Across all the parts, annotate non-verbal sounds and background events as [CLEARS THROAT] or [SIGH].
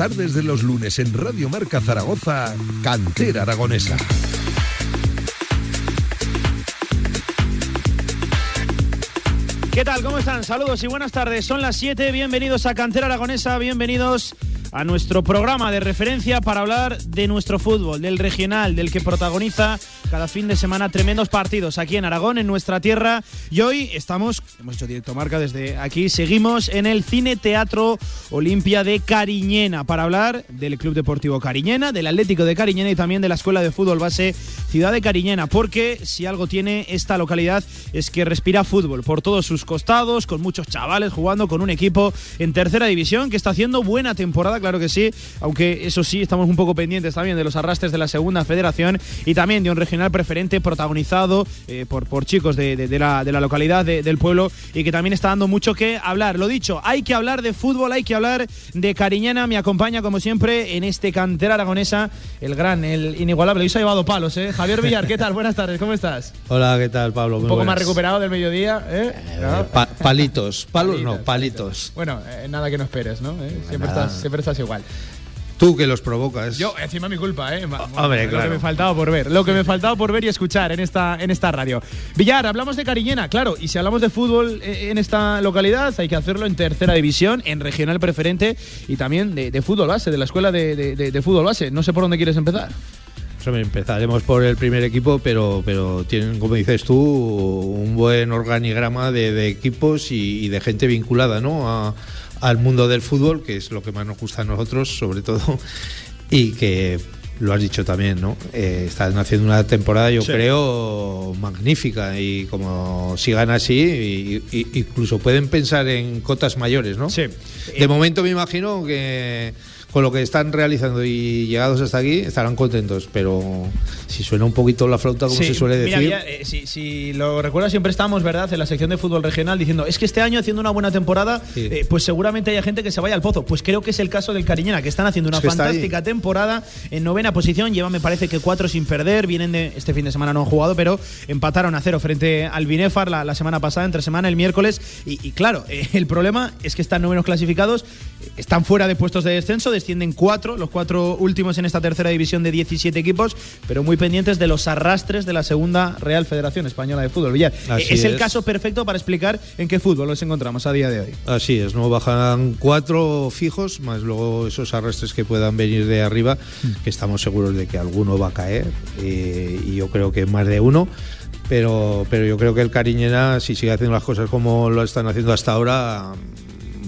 tardes de los lunes en Radio Marca Zaragoza, Cantera Aragonesa. ¿Qué tal? ¿Cómo están? Saludos y buenas tardes. Son las 7. Bienvenidos a Cantera Aragonesa. Bienvenidos a nuestro programa de referencia para hablar de nuestro fútbol, del regional, del que protagoniza cada fin de semana tremendos partidos aquí en Aragón, en nuestra tierra. Y hoy estamos, hemos hecho directo marca desde aquí, seguimos en el Cine Teatro Olimpia de Cariñena para hablar del Club Deportivo Cariñena, del Atlético de Cariñena y también de la Escuela de Fútbol Base Ciudad de Cariñena, porque si algo tiene esta localidad es que respira fútbol por todos sus costados, con muchos chavales jugando con un equipo en tercera división que está haciendo buena temporada, claro que sí, aunque eso sí, estamos un poco pendientes también de los arrastres de la segunda federación y también de un regional preferente protagonizado eh, por, por chicos de, la, de la, localidad, del pueblo y que también está dando mucho que hablar. Lo dicho, hay que hablar de fútbol, hay que hablar de Cariñana. Me acompaña, como siempre, en este cantera aragonesa, el gran, el inigualable. Hoy se ha llevado palos, ¿eh? Javier Villar, ¿qué tal? Buenas tardes, ¿cómo estás? Hola, ¿qué tal, Pablo? Un poco más recuperado del mediodía, ¿eh? eh palitos, palos no, palitos. Bueno, nada que no esperes, ¿no? Siempre, estás, siempre estás igual. Tú que los provocas. Yo, encima mi culpa, ¿eh? Hombre, claro. Lo que me faltaba por ver. Lo que me faltaba por ver y escuchar en esta, en esta radio. Villar, hablamos de Cariñena, claro. Y si hablamos de fútbol eh, en esta localidad, hay que hacerlo en tercera división, en regional preferente y también de, fútbol base, de la escuela de, fútbol base. No sé por dónde quieres empezar. Empezaremos por el primer equipo, pero, pero tienen, como dices tú, un buen organigrama de, equipos y, y, de gente vinculada ¿no? a, al mundo del fútbol, que es lo que más nos gusta a nosotros, sobre todo, [LAUGHS] y que lo has dicho también, ¿no? Eh, están haciendo una temporada, yo creo, magnífica y como sigan así, incluso pueden pensar en cotas mayores, ¿no? Sí. De momento me imagino que con lo que están realizando y llegados hasta aquí estarán contentos, pero si suena un poquito la flauta, como se suele decir. Eh, si, lo recuerdas, siempre estamos, ¿verdad?, en la sección de fútbol regional diciendo, es que este año haciendo una buena temporada, eh, pues seguramente haya gente que se vaya al pozo. Pues creo que es el caso del Cariñena, que están haciendo una fantástica temporada en novena posición, lleva me parece que cuatro sin perder, vienen de este fin de semana no han jugado, pero empataron a cero frente al Binefar la, semana pasada, entre semana, el miércoles, y, claro, eh, el problema es que están novenos clasificados, están fuera de puestos de descenso, descienden cuatro, los cuatro últimos en esta tercera división de 17 equipos, pero muy pendientes de los arrastres de la segunda Real Federación Española de Fútbol. Villar, es, el caso perfecto para explicar en qué fútbol nos encontramos a día de hoy. Así es, no bajan cuatro fijos, más luego esos arrastres que puedan venir de arriba, mm. que estamos seguros de que alguno va a caer, eh, y yo creo que más de uno pero, pero yo creo que el Cariñena, si sigue haciendo las cosas como lo están haciendo hasta ahora,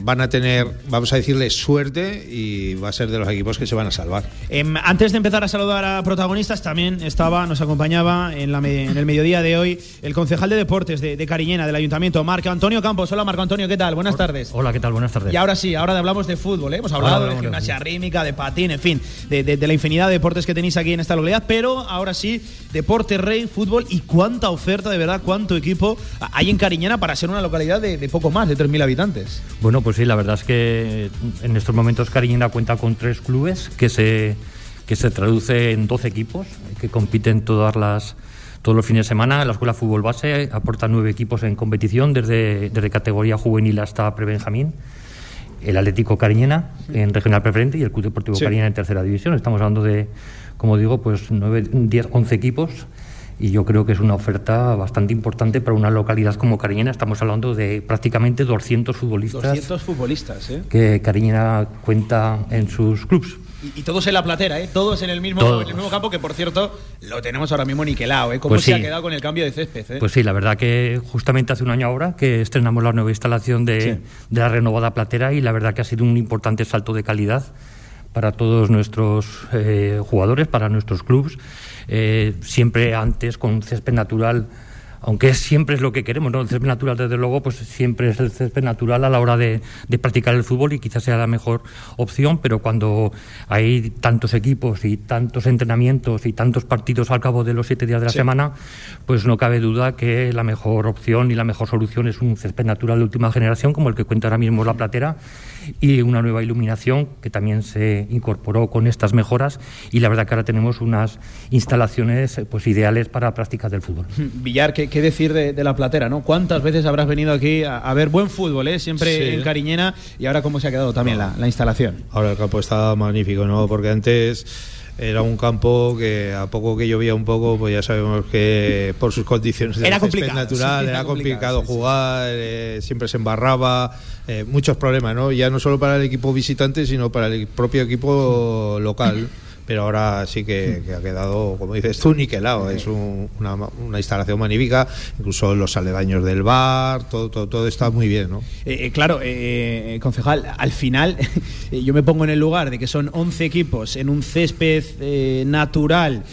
van a tener, vamos a decirle, suerte y va a ser de los equipos que se van a salvar. Em, antes de empezar a saludar a protagonistas, también estaba, nos acompañaba en, la en el mediodía de hoy el concejal de deportes de, Cariñena, del Ayuntamiento, Marco Antonio Campos. Hola, Marco Antonio, ¿qué tal? Buenas tardes. Hola, ¿qué tal? Buenas tardes. Y ahora sí, ahora hablamos de fútbol, ¿eh? hemos hablado de gimnasia rítmica, de patín, en fin, de, la infinidad de deportes que tenéis aquí en esta localidad, pero ahora sí, deporte rey, fútbol y cuánta oferta, de verdad, cuánto equipo hay en Cariñena para ser una localidad de, de poco más de 3.000 habitantes. Bueno, pues sí, la verdad es que en estos momentos Cariñena cuenta con tres clubes que se, que se traduce en 12 equipos que compiten todas las, todos los fines de semana. La Escuela Fútbol Base aporta nueve equipos en competición, desde, desde categoría juvenil hasta prebenjamín. El Atlético Cariñena en regional preferente y el Club Deportivo Cariñena en tercera división. Estamos hablando de, como digo, pues 9, 10, 11 equipos y yo creo que es una oferta bastante importante para una localidad como Cariñena. Estamos hablando de prácticamente 200 futbolistas. 200 futbolistas, ¿eh? Que Cariñena cuenta en sus clubes. Y, todos en la platera, ¿eh? Todos en el mismo, en el mismo campo, que por cierto lo tenemos ahora mismo niquelado, ¿eh? ¿Cómo pues se ha quedado con el cambio de césped? ¿eh? Pues sí, la verdad que justamente hace un año ahora que estrenamos la nueva instalación de, de la renovada platera y la verdad que ha sido un importante salto de calidad para todos nuestros eh, jugadores, para nuestros clubes. Eh, siempre antes con césped natural aunque siempre es lo que queremos, ¿no? El césped natural, desde luego, pues siempre es el césped natural a la hora de, practicar el fútbol y quizás sea la mejor opción, pero cuando hay tantos equipos y tantos entrenamientos y tantos partidos al cabo de los siete días de la semana, pues no cabe duda que la mejor opción y la mejor solución es un césped natural de última generación, como el que cuenta ahora mismo la platera, y una nueva iluminación que también se incorporó con estas mejoras y la verdad que ahora tenemos unas instalaciones pues ideales para prácticas del fútbol. [LAUGHS] Villar, ¿qué, qué decir de, la platera, ¿no? ¿Cuántas veces habrás venido aquí a, ver buen fútbol, ¿eh? Siempre en Cariñena y ahora cómo se ha quedado también la, la instalación. Ahora el campo está magnífico, ¿no? Porque antes era un campo que a poco que llovía un poco, pues ya sabemos que por sus condiciones de era complicado, natural, era, complicado, jugar, eh, siempre se embarraba, eh, muchos problemas, ¿no? Ya no solo para el equipo visitante, sino para el propio equipo local pero ahora sí que, ha quedado, como dices tú, niquelado. Es una, una, instalación magnífica, incluso los aledaños del bar, todo, todo, todo está muy bien. ¿no? Eh, eh, claro, eh, concejal, al final [LAUGHS] yo me pongo en el lugar de que son 11 equipos en un césped natural,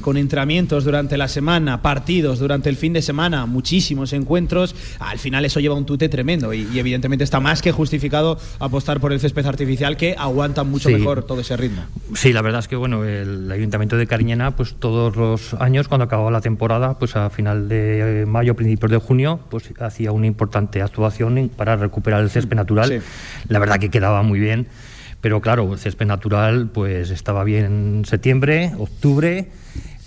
con entrenamientos durante la semana, partidos durante el fin de semana, muchísimos encuentros. Al final eso lleva un tute tremendo y, evidentemente está más que justificado apostar por el césped artificial que aguanta mucho mejor todo ese ritmo. Sí, la verdad es que bueno, el Ayuntamiento de Cariñena, pues todos los años, cuando acababa la temporada, pues a final de mayo, principios de junio, pues hacía una importante actuación para recuperar el césped natural. La verdad que quedaba muy bien, pero claro, el césped natural, pues estaba bien en septiembre, octubre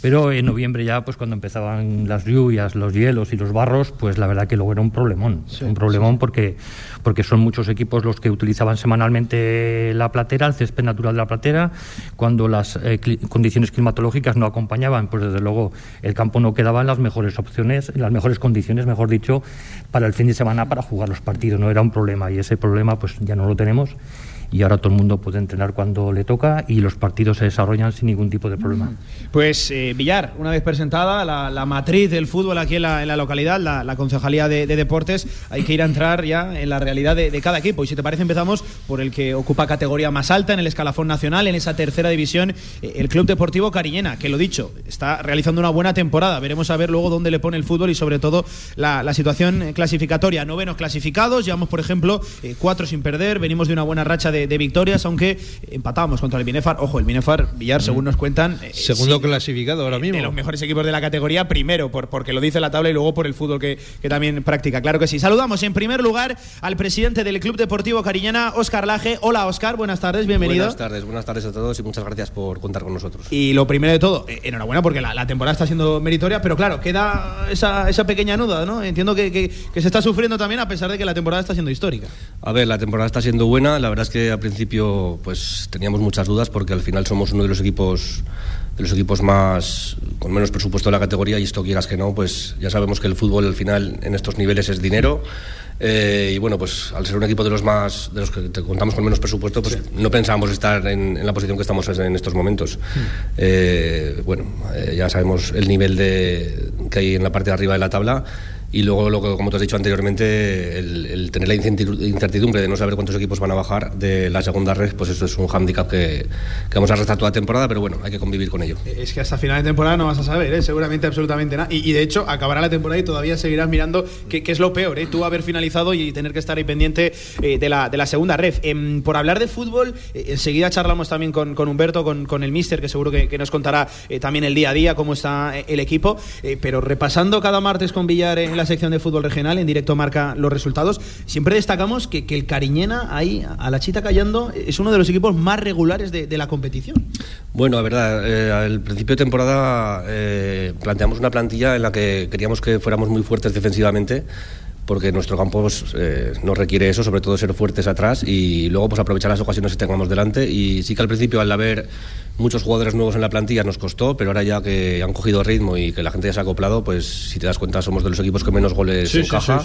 pero en noviembre ya, pues cuando empezaban las lluvias, los hielos y los barros, pues la verdad que luego era un problemón. un problemón porque, porque son muchos equipos los que utilizaban semanalmente la platera, el césped natural de la platera. Cuando las eh, condiciones climatológicas no acompañaban, pues desde luego el campo no quedaba en las mejores opciones, en las mejores condiciones, mejor dicho, para el fin de semana para jugar los partidos. No era un problema y ese problema pues ya no lo tenemos y ahora todo el mundo puede entrenar cuando le toca y los partidos se desarrollan sin ningún tipo de problema. Pues eh, Villar, una vez presentada la, matriz del fútbol aquí en la, localidad, la, Concejalía de, Deportes, hay que ir a entrar ya en la realidad de, cada equipo. Y si te parece, empezamos por el que ocupa categoría más alta en el escalafón nacional, en esa tercera división, eh, el Club Deportivo Cariñena, que lo dicho, está realizando una buena temporada. Veremos a ver luego dónde le pone el fútbol y sobre todo la, situación clasificatoria. Novenos clasificados, llevamos por ejemplo eh, cuatro sin perder, venimos de una buena racha de de, victorias, aunque empatábamos contra el Binefar. Ojo, el Binefar, Villar, según nos cuentan. Eh, Segundo clasificado ahora mismo. De los mejores equipos de la categoría, primero, por, porque lo dice la tabla y luego por el fútbol que, que también practica. Claro que sí. Saludamos en primer lugar al presidente del Club Deportivo Cariñana, Oscar Laje. Hola, Oscar, buenas tardes, bienvenido. Buenas tardes, buenas tardes a todos y muchas gracias por contar con nosotros. Y lo primero de todo, eh, enhorabuena porque la, temporada está siendo meritoria, pero claro, queda esa, esa pequeña nuda, ¿no? Entiendo que, que, que, se está sufriendo también a pesar de que la temporada está siendo histórica. A ver, la temporada está siendo buena, la verdad es que al principio pues teníamos muchas dudas porque al final somos uno de los equipos de los equipos más con menos presupuesto de la categoría y esto quieras que no, pues ya sabemos que el fútbol al final en estos niveles es dinero. Eh, y bueno, pues al ser un equipo de los más de los que contamos con menos presupuesto, pues no pensábamos estar en, la posición que estamos en estos momentos. Hmm. Eh, bueno, eh, ya sabemos el nivel de, que hay en la parte de arriba de la tabla y luego, lo como te has dicho anteriormente, el, tener la incertidumbre de no saber cuántos equipos van a bajar de la segunda red, pues eso es un hándicap que, que, vamos a restar toda temporada, pero bueno, hay que convivir con ello. Es que hasta final de temporada no vas a saber, ¿eh? seguramente absolutamente nada. Y, de hecho, acabará la temporada y todavía seguirás mirando qué, es lo peor, ¿eh? tú haber finalizado y tener que estar ahí pendiente eh, de, la, de la segunda red. Em, por hablar de fútbol, eh, enseguida charlamos también con, con Humberto, con, con, el Mister, que seguro que, que nos contará también el día a día cómo está el equipo. pero repasando cada martes con Villar en la la sección de fútbol regional, en directo marca los resultados. Siempre destacamos que, el Cariñena, ahí a la chita callando, es uno de los equipos más regulares de, la competición. Bueno, la verdad, eh, al principio de temporada eh, planteamos una plantilla en la que queríamos que fuéramos muy fuertes defensivamente porque nuestro campo pues, eh, nos requiere eso, sobre todo ser fuertes atrás y luego pues aprovechar las ocasiones que tengamos delante. Y sí que al principio, al haber muchos jugadores nuevos en la plantilla, nos costó, pero ahora ya que han cogido ritmo y que la gente ya se ha acoplado, pues si te das cuenta, somos de los equipos que menos goles encaja.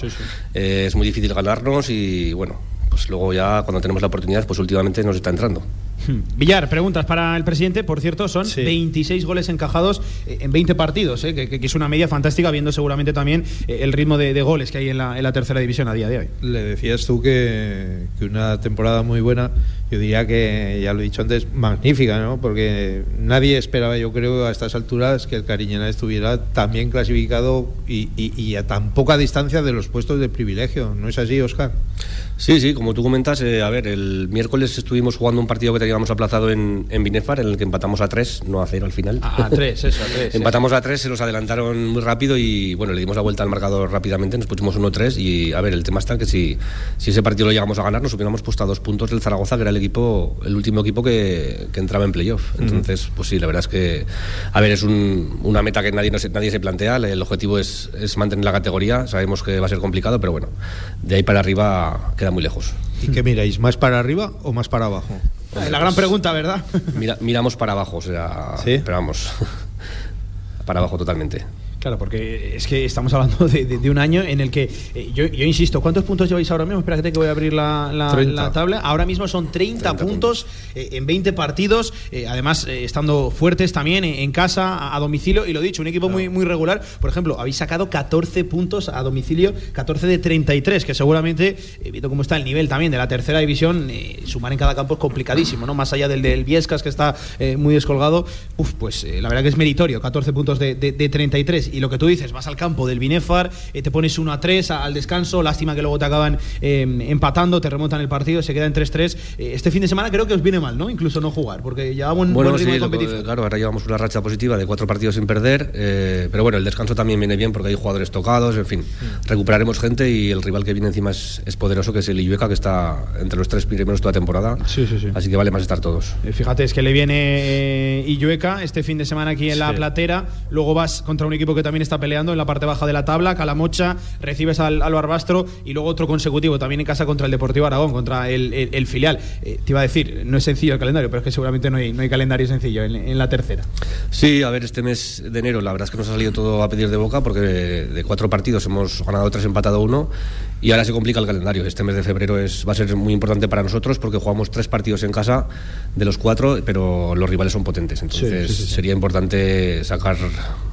Eh, es muy difícil ganarnos y bueno, pues luego ya cuando tenemos la oportunidad, pues últimamente nos está entrando. Hmm. Villar, preguntas para el presidente. Por cierto, son 26 goles encajados eh, en 20 partidos, eh, que, es una media fantástica, viendo seguramente también el ritmo de, goles que hay en la, tercera división a día de hoy. Le decías tú que, una temporada muy buena, yo diría que, ya lo he dicho antes, magnífica, ¿no? porque nadie esperaba, yo creo, a estas alturas que el Cariñena estuviera tan bien clasificado y, y a tan poca distancia de los puestos de privilegio. ¿No es así, Oscar? Sí, sí, como tú comentas, a ver, el miércoles estuvimos jugando un partido que teníamos aplazado en, en Binefar, en el que empatamos a tres, no a cero al final. A, tres, eso, a tres. [LAUGHS] empatamos a tres, se nos adelantaron muy rápido y bueno, le dimos la vuelta al marcador rápidamente, nos pusimos 1-3 y a ver, el tema está que si, si ese partido lo llegamos a ganar, nos hubiéramos puesto a dos puntos del Zaragoza, que era el equipo, el último equipo que, que entraba en playoff. Entonces, pues sí, la verdad es que, a ver, es un, una meta que nadie, no se, nadie se plantea, el objetivo es, es mantener la categoría, sabemos que va a ser complicado, pero bueno, de ahí para arriba queda muy lejos. ¿Y qué miráis? ¿Más para arriba o más para abajo? La gran pregunta, ¿verdad? Mira, miramos para abajo, o sea, ¿Sí? pero vamos, [LAUGHS] para abajo totalmente. Claro, porque es que estamos hablando de, de- de un año en el que, eh, yo, yo insisto, ¿cuántos puntos lleváis ahora mismo? Espera que voy a abrir la, la- 30. la tabla. Ahora mismo son 30, 30 puntos eh, en 20 partidos, eh, además eh, estando fuertes también en, casa, a, a domicilio, y lo dicho, un equipo muy, muy regular. Por ejemplo, habéis sacado 14 puntos a domicilio, 14 de 33, que seguramente, eh, viendo cómo está el nivel también de la tercera división, eh, sumar en cada campo es complicadísimo, ¿no? Más allá del del Viescas, que está eh, muy descolgado, uf, pues eh, la verdad que es meritorio, 14 puntos de, de- de 33. Y lo que tú dices, vas al campo del Binefar, eh, te pones 1 a 3 a- al descanso, lástima que luego te acaban eh, empatando, te remontan el partido, se queda en 3-3. Eh, este fin de semana creo que os viene mal, ¿no? Incluso no jugar, porque llevamos un Bueno, buen ritmo sí, de competición. claro, ahora llevamos una racha positiva de cuatro partidos sin perder, eh, pero bueno, el descanso también viene bien porque hay jugadores tocados, en fin, Mm. recuperaremos gente y el rival que viene encima es, es poderoso, que es el Illueca, que está entre los tres primeros toda temporada, Sí, sí, sí. así que vale más estar todos. Eh, Fíjate, es que le viene eh, Illueca este fin de semana aquí en la. Platera. Luego vas contra un equipo que también está peleando en la parte baja de la tabla, Calamocha. Recibes al, al Barbastro y luego otro consecutivo también en casa contra el Deportivo Aragón, contra el, filial. Eh, te iba a decir, no es sencillo el calendario, pero es que seguramente no hay, no hay calendario sencillo en, en la tercera. Sí, a ver, este mes de enero la verdad es que nos ha salido todo a pedir de boca porque de cuatro partidos hemos ganado tres, empatado uno y ahora se complica el calendario. Este mes de febrero es, va a ser muy importante para nosotros porque jugamos tres partidos en casa de los cuatro, pero los rivales son potentes, entonces Sí, sí, sí, sí. sería importante sacar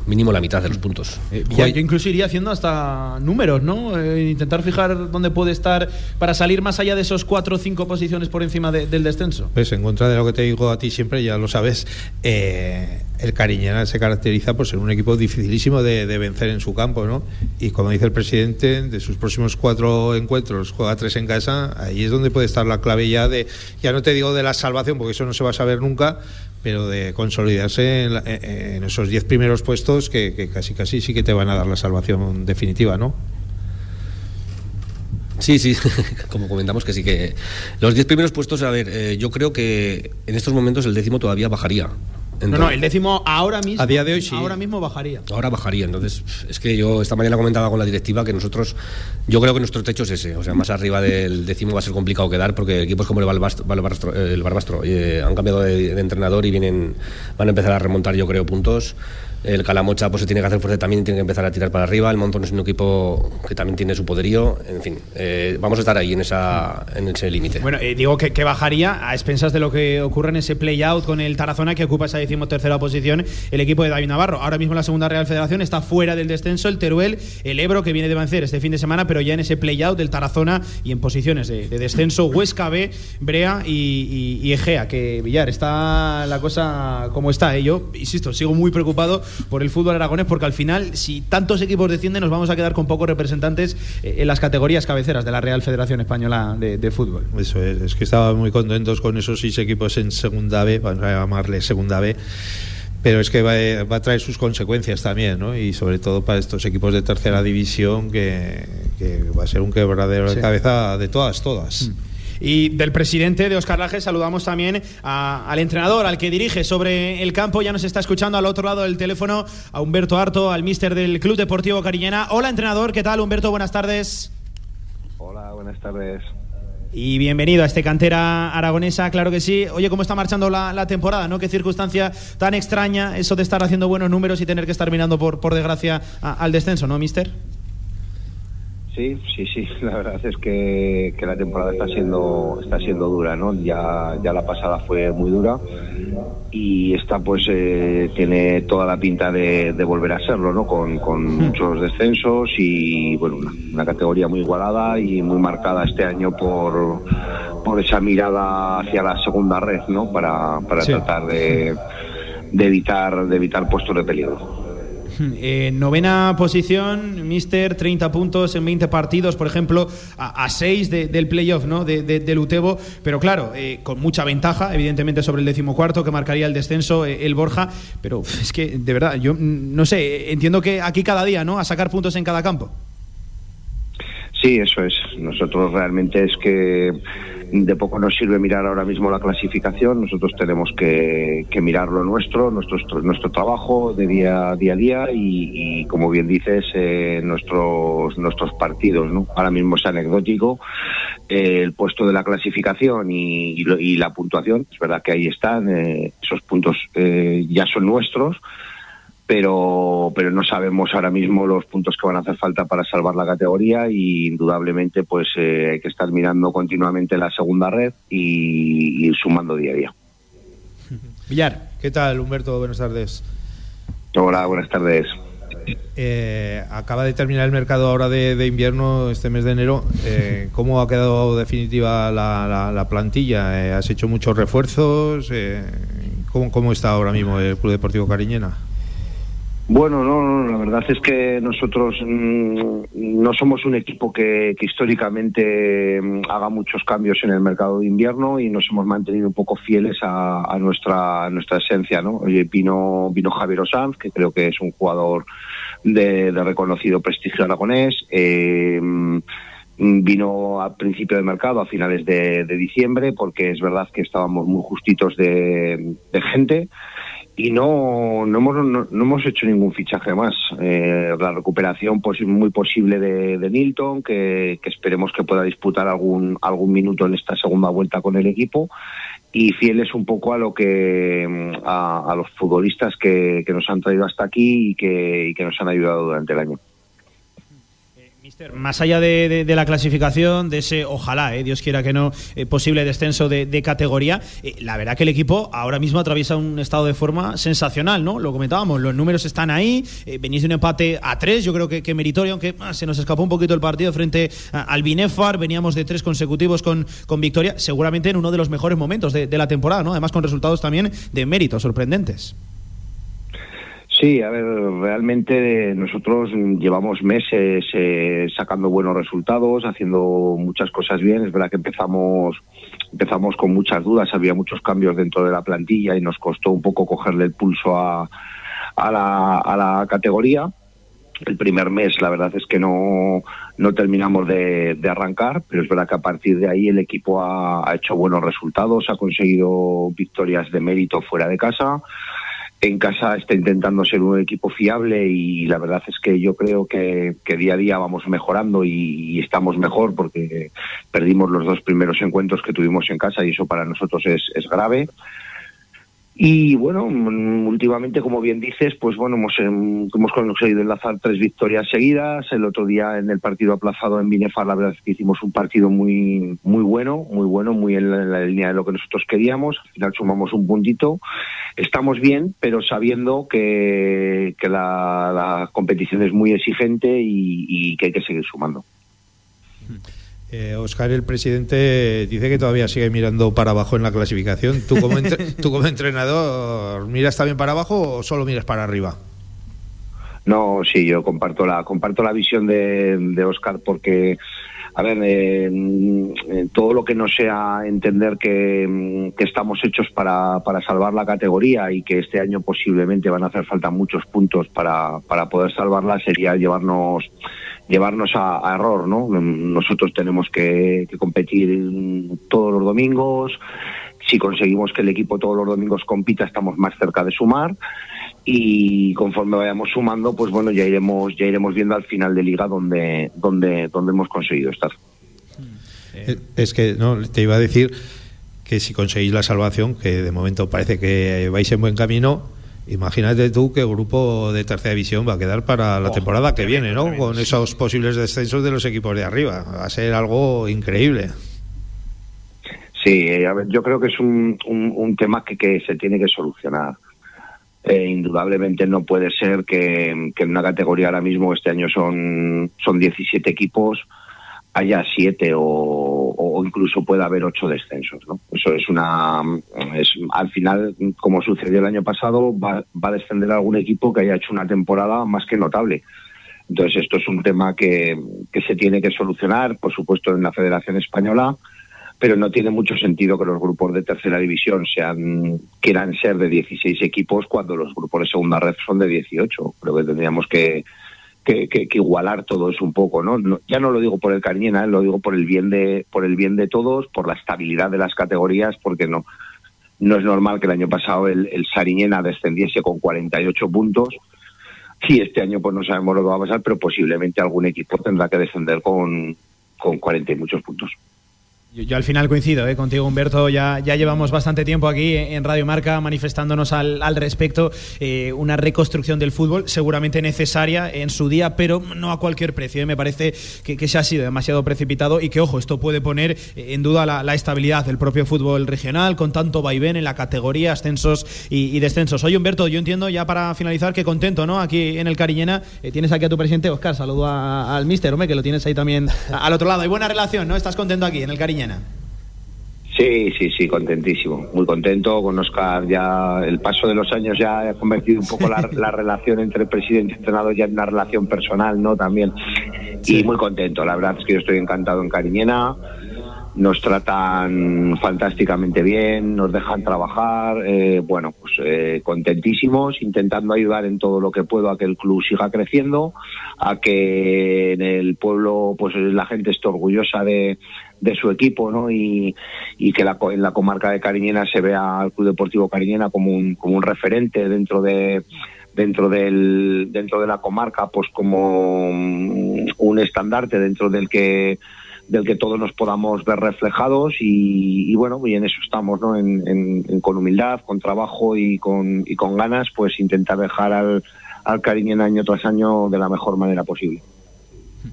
mínimo la mitad de los puntos. Eh, ya, yo incluso iría haciendo hasta números, ¿no? Eh, intentar fijar dónde puede estar para salir más allá de esos cuatro o cinco posiciones por encima de- del descenso. Pues en contra de lo que te digo a ti siempre, ya lo sabes, eh, el Cariñena se caracteriza por ser un equipo dificilísimo de, vencer en su campo, ¿no? Y como dice el presidente, de sus próximos cuatro encuentros juega tres en casa, ahí es donde puede estar la clave ya de, ya no te digo de la salvación, porque eso no se va a saber nunca, pero de consolidarse en, la- en- esos diez primeros puestos que, casi casi sí que te van a dar la salvación definitiva, ¿no? Sí, sí, [LAUGHS] como comentamos que sí que los diez primeros puestos, a ver, eh, yo creo que en estos momentos el décimo todavía bajaría. No, no, el décimo ahora mismo. A día de hoy sí. Ahora mismo bajaría. Ahora bajaría, entonces es que yo esta mañana comentaba con la directiva que nosotros, yo creo que nuestro techo es ese, o sea, más arriba del décimo va a ser complicado quedar porque equipos como el Barbastro, Barbastro- el Barbastro eh, han cambiado de, de entrenador y vienen, van a empezar a remontar yo creo puntos. El Calamocha pues se tiene que hacer fuerte también tiene que empezar a tirar para arriba. El Montón es un equipo que también tiene su poderío. En fin, eh, vamos a estar ahí en, esa, en ese límite. Bueno, eh, digo que, bajaría a expensas de lo que ocurre en ese play-out con el Tarazona que ocupa esa decimotercera posición el equipo de David Navarro. Ahora mismo la segunda Real Federación está fuera del descenso el Teruel, el Ebro que viene de vencer este fin de semana, pero ya en ese play-out del Tarazona y en posiciones de, de descenso Huesca B, Brea y, y- y Egea, que Villar está la cosa como está. ¿eh? Yo, insisto, sigo muy preocupado por el fútbol aragonés porque al final, si tantos equipos descienden, nos vamos a quedar con pocos representantes eh, en las categorías cabeceras de la Real Federación Española de, de Fútbol. Eso es, es que estaban muy contentos con esos seis equipos en segunda B, vamos a llamarle segunda B, pero es que va, a- va a traer sus consecuencias también, ¿no? Y sobre todo para estos equipos de tercera división, que, que va a ser un quebradero Sí. de cabeza de todas, todas. Y del presidente de Oscar Laje saludamos también a- al entrenador, al que dirige sobre el campo. Ya nos está escuchando al otro lado del teléfono a Humberto Harto, al mister del Club Deportivo Cariñena. Hola entrenador, ¿qué tal Humberto? Buenas tardes. Hola, buenas tardes. Y bienvenido a este cantera aragonesa, claro que sí. Oye, ¿cómo está marchando la, la temporada? ¿no? Qué circunstancia tan extraña eso de estar haciendo buenos números y tener que estar mirando por, por desgracia a- al descenso, ¿no, mister? Sí, sí, sí. [LAUGHS] La verdad es que, que la temporada está siendo está siendo dura, ¿no? Ya ya la pasada fue muy dura y esta pues eh, tiene toda la pinta de, de volver a serlo, ¿no? Con, con muchos descensos y bueno una, una categoría muy igualada y muy marcada este año por por esa mirada hacia la segunda red, ¿no? Para para Sí. tratar de, de evitar de evitar puestos de peligro. [CLEARS THROAT] Eh, novena posición, Mister, 30 puntos en 20 partidos, por ejemplo, a, 6 del playoff, ¿no? De, del Utebo, pero claro, eh, con mucha ventaja, evidentemente, sobre el decimocuarto, que marcaría el descenso, eh, el Borja, pero es que, de verdad, yo mm, no sé, entiendo que aquí cada día, ¿no? A sacar puntos en cada campo. Sí, eso es. Nosotros realmente es que de poco nos sirve mirar ahora mismo la clasificación, nosotros tenemos que, mirar lo nuestro, nuestro, nuestro trabajo de día, día a día y, como bien dices, eh, nuestros, nuestros partidos. ¿no? Ahora mismo es anecdótico eh, el puesto de la clasificación y, la puntuación, es verdad que ahí están, eh, esos puntos ya son nuestros pero, pero no sabemos ahora mismo los puntos que van a hacer falta para salvar la categoría y indudablemente pues eh, hay que estar mirando continuamente la segunda red y ir sumando día a día. [LAUGHS] Villar, ¿qué tal Humberto? Buenas tardes. Hola, buenas tardes. Eh, acaba de terminar el mercado ahora de, invierno, este mes de enero. Eh, [LAUGHS] ¿Cómo ha quedado definitiva la, plantilla? ¿Has hecho muchos refuerzos? ¿cómo, ¿Cómo está ahora mismo el Club Deportivo Cariñena? Bueno, no, la verdad es que nosotros mm, no somos un equipo que, históricamente mm, haga muchos cambios en el mercado de invierno y nos hemos mantenido un poco fieles a, nuestra nuestra esencia, ¿no? Oye, vino vino Javier Osanz, que creo que es un jugador de, reconocido prestigio aragonés. Eh, mm, vino al principio del mercado, a finales de, diciembre, porque es verdad que estábamos muy justitos de gente y no, no, hemos, no, hemos hecho ningún fichaje más. Eh, la recuperación pues, muy posible de, de Nilton, que, esperemos que pueda disputar algún, algún minuto en esta segunda vuelta con el equipo y fieles un poco a lo que a, a los futbolistas que, que, nos han traído hasta aquí y que, y que nos han ayudado durante el año. Más allá de, la clasificación, de ese ojalá, eh, Dios quiera que no, eh, posible descenso de, categoría, eh, la verdad que el equipo ahora mismo atraviesa un estado de forma sensacional, ¿no? Lo comentábamos, los números están ahí, venís de un empate a tres, yo creo que, meritorio, aunque ah, se nos escapó un poquito el partido frente al Binefar, veníamos de tres consecutivos con, con victoria, seguramente en uno de los mejores momentos de la temporada, ¿no? Además con resultados también de mérito sorprendentes. Sí, a ver, realmente nosotros llevamos meses eh, sacando buenos resultados, haciendo muchas cosas bien. Es verdad que empezamos empezamos con muchas dudas, había muchos cambios dentro de la plantilla y nos costó un poco cogerle el pulso a, a, la, categoría. El primer mes, la verdad es que no, no terminamos de, arrancar, pero es verdad que a partir de ahí el equipo ha hecho buenos resultados, ha conseguido victorias de mérito fuera de casa en casa está intentando ser un equipo fiable y la verdad es que yo creo que, día a día vamos mejorando y, estamos mejor porque perdimos los dos primeros encuentros que tuvimos en casa y eso para nosotros es, es grave. Y bueno, mm, últimamente, como bien dices, pues bueno, hemos, em, hemos conseguido enlazar tres victorias seguidas. El otro día en el partido aplazado en Binefar, la verdad es que hicimos un partido muy, muy bueno, muy bueno, muy en la, línea de lo que nosotros queríamos. Al final sumamos un puntito. Estamos bien, pero sabiendo que, que la, competición es muy exigente y, que hay que seguir sumando. Oscar, eh, el presidente, dice que todavía sigue mirando para abajo en la clasificación. ¿Tú como, [LAUGHS] ¿tú como entrenador miras también para abajo o solo miras para arriba? No, sí, yo comparto la comparto la visión de, de Oscar porque, a ver, eh, todo lo que no sea entender que, que estamos hechos para, para, salvar la categoría y que este año posiblemente van a hacer falta muchos puntos para, para poder salvarla sería llevarnos llevarnos a, error, ¿no? Nosotros tenemos que, competir todos los domingos. Si conseguimos que el equipo todos los domingos compita, estamos más cerca de sumar y conforme vayamos sumando, pues bueno, ya iremos ya iremos viendo al final de liga donde donde donde hemos conseguido estar. Eh, es que no te iba a decir que si conseguís la salvación, que de momento parece que vais en buen camino, Imagínate tú qué grupo de tercera división va a quedar para la oh, temporada que viene, ¿no? Con esos posibles descensos de los equipos de arriba. Va a ser algo increíble. Sí, eh, a ver, yo creo que es un, un, tema que, que, se tiene que solucionar. Eh, indudablemente no puede ser que, en una categoría ahora mismo, este año son, son 17 equipos, haya siete o, incluso pueda haber ocho descensos. ¿no? Eso es una. Es, al final, como sucedió el año pasado, va, va, a descender algún equipo que haya hecho una temporada más que notable. Entonces, esto es un tema que, que se tiene que solucionar, por supuesto, en la Federación Española, pero no tiene mucho sentido que los grupos de tercera división sean quieran ser de 16 equipos cuando los grupos de segunda red son de 18. Creo que tendríamos que que, que, igualar todo eso un poco, ¿no? Ya no lo digo por el Cariñena, ¿eh? lo digo por el bien de por el bien de todos, por la estabilidad de las categorías, porque no no es normal que el año pasado el, el Sariñena descendiese con 48 puntos y este año pues no sabemos lo que va a pasar, pero posiblemente algún equipo tendrá que descender con, con 40 y muchos puntos. Yo, al final coincido ¿eh? contigo, Humberto. Ya, ya llevamos bastante tiempo aquí en Radio Marca manifestándonos al, al respecto. Eh, una reconstrucción del fútbol seguramente necesaria en su día, pero no a cualquier precio. ¿eh? Me parece que, que, se ha sido demasiado precipitado y que, ojo, esto puede poner en duda la, la, estabilidad del propio fútbol regional con tanto vaivén en la categoría, ascensos y, y, descensos. Oye, Humberto, yo entiendo ya para finalizar que contento, ¿no? Aquí en el Cariñena tienes aquí a tu presidente, Oscar. Saludo a, al mister, hombre, que lo tienes ahí también [LAUGHS] al otro lado. Hay buena relación, ¿no? Estás contento aquí en el Cariñena. Sí, sí, sí, contentísimo, muy contento con Oscar. Ya el paso de los años ya ha convertido un poco la, la relación entre presidente y entrenador ya en una relación personal, ¿no? También. Sí. Y muy contento, la verdad es que yo estoy encantado en Cariñena. Nos tratan fantásticamente bien, nos dejan trabajar, eh, bueno, pues eh, contentísimos, intentando ayudar en todo lo que puedo a que el club siga creciendo, a que en el pueblo pues la gente esté orgullosa de, de su equipo ¿no? y, y que la, en la comarca de Cariñena se vea al Club Deportivo Cariñena como un, como un referente dentro de dentro del dentro de la comarca pues como un estandarte dentro del que del que todos nos podamos ver reflejados y, y bueno y en eso estamos no en, con humildad con trabajo y con y con ganas pues intentar dejar al al año tras año de la mejor manera posible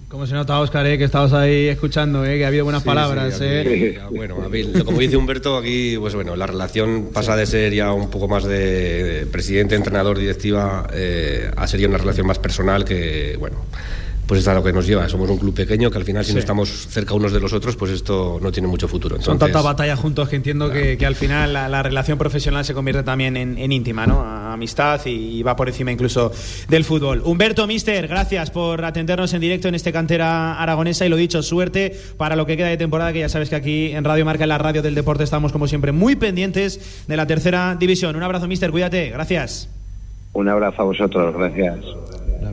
¿Cómo se nota, Oscar, eh, que estabas ahí escuchando, eh, que ha habido buenas sí, palabras? Sí, eh. aquí, [LAUGHS] bueno, como dice Humberto, aquí, pues bueno, la relación pasa de ser ya un poco más de presidente, entrenador, directiva, eh, a ser ya una relación más personal que, bueno, pues es a lo que nos lleva. Somos un club pequeño que al final, si sí. no estamos cerca unos de los otros, pues esto no tiene mucho futuro. Entonces, Son tantas batallas juntos que entiendo claro. que, que, al final la, la, relación profesional se convierte también en, en íntima, ¿no? A amistad y, y, va por encima incluso del fútbol. Humberto Mister, gracias por atendernos en directo en este cantera aragonesa y lo dicho, suerte para lo que queda de temporada, que ya sabes que aquí en Radio Marca, en la radio del deporte, estamos como siempre muy pendientes de la tercera división. Un abrazo, Mister, cuídate, gracias. Un abrazo a vosotros, gracias.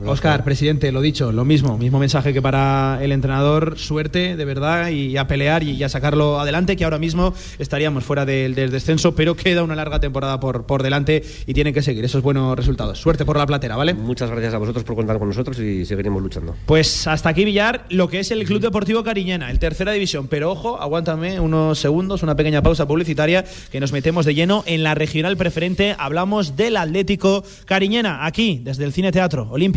Oscar, presidente, lo dicho, lo mismo, mismo mensaje que para el entrenador, suerte de verdad y a pelear y a sacarlo adelante, que ahora mismo estaríamos fuera del, del descenso, pero queda una larga temporada por, por delante y tienen que seguir esos buenos resultados. Suerte por la platera, ¿vale? Muchas gracias a vosotros por contar con nosotros y seguiremos luchando. Pues hasta aquí, Villar, lo que es el Club Deportivo Cariñena, el tercera división, pero ojo, aguántame unos segundos, una pequeña pausa publicitaria, que nos metemos de lleno en la regional preferente, hablamos del Atlético Cariñena, aquí, desde el Cine Teatro Olimpia.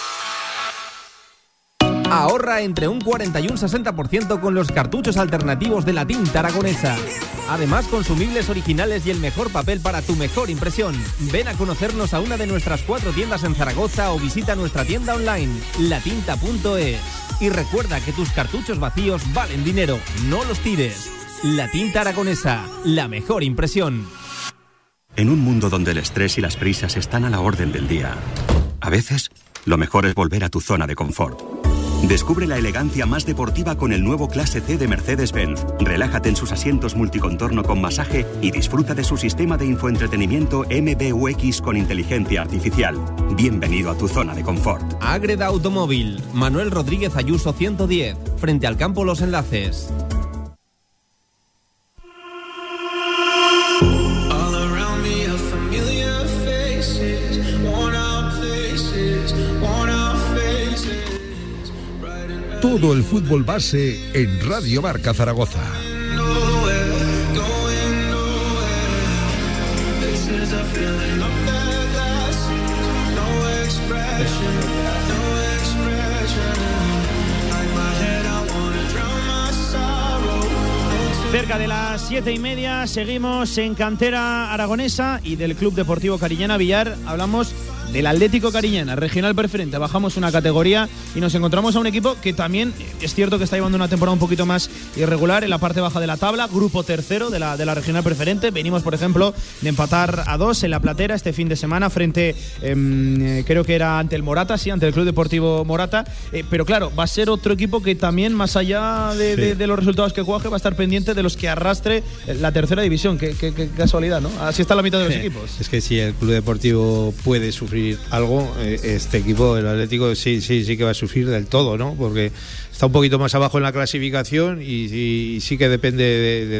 Ahorra entre un 40 y un 60% con los cartuchos alternativos de la tinta aragonesa. Además, consumibles originales y el mejor papel para tu mejor impresión. Ven a conocernos a una de nuestras cuatro tiendas en Zaragoza o visita nuestra tienda online, latinta.es. Y recuerda que tus cartuchos vacíos valen dinero, no los tires. La tinta aragonesa, la mejor impresión. En un mundo donde el estrés y las prisas están a la orden del día, a veces lo mejor es volver a tu zona de confort. Descubre la elegancia más deportiva con el nuevo Clase C de Mercedes-Benz. Relájate en sus asientos multicontorno con masaje y disfruta de su sistema de infoentretenimiento MBUX con inteligencia artificial. Bienvenido a tu zona de confort. Agreda Automóvil, Manuel Rodríguez Ayuso 110, frente al campo Los Enlaces. Todo el fútbol base en Radio Marca Zaragoza. Cerca de las siete y media seguimos en cantera aragonesa y del Club Deportivo Cariñana Villar. Hablamos del Atlético Cariñana, regional preferente. Bajamos una categoría y nos encontramos a un equipo que también es cierto que está llevando una temporada un poquito más irregular en la parte baja de la tabla, grupo tercero de la, de la regional preferente. Venimos, por ejemplo, de empatar a dos en la platera este fin de semana frente, em, eh, creo que era ante el Morata, sí, ante el Club Deportivo Morata. Eh, pero claro, va a ser otro equipo que también, más allá de, los resultados que cuaje, va a estar pendiente de los que arrastre la tercera división. Qué, casualidad, ¿no? Así está la mitad de los equipos. Es que si el Club Deportivo puede sufrir algo, eh, este equipo, el Atlético, sí, sí, sí que va a sufrir del todo, ¿no? Porque está un poquito más abajo en la clasificación y, sí que depende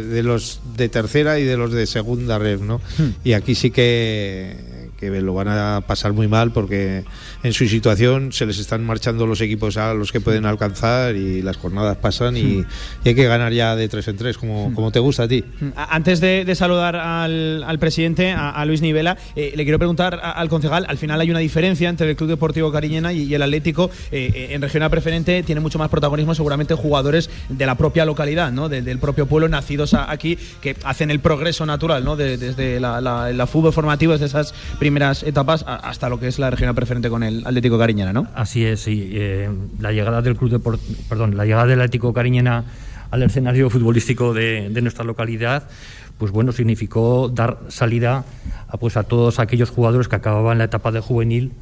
de, los de tercera y de los de segunda red, ¿no? Hmm. Y aquí sí que que lo van a pasar muy mal porque en su situación se les están marchando los equipos a los que pueden alcanzar y las jornadas pasan y, hay que ganar ya de tres en tres, como, hmm. como te gusta a ti. Hmm. Antes de, saludar al, presidente, a, Luis Nivela, eh, le quiero preguntar al concejal, al final hay una diferencia entre el Club Deportivo Cariñena y, el Atlético. Eh, eh, en regional preferente tiene mucho más protagonismo seguramente jugadores de la propia localidad, ¿no? del propio pueblo, nacidos aquí, que hacen el progreso natural ¿no? desde la, la, fútbol formativo, desde esas primeras primeras etapas hasta lo que es la regional preferente con el Atlético Cariñena, ¿no? Así es, sí. Eh, la llegada del club de perdón, la llegada del Atlético Cariñena al escenario futbolístico de, nuestra localidad, pues bueno, significó dar salida a, pues a todos aquellos jugadores que acababan la etapa de juvenil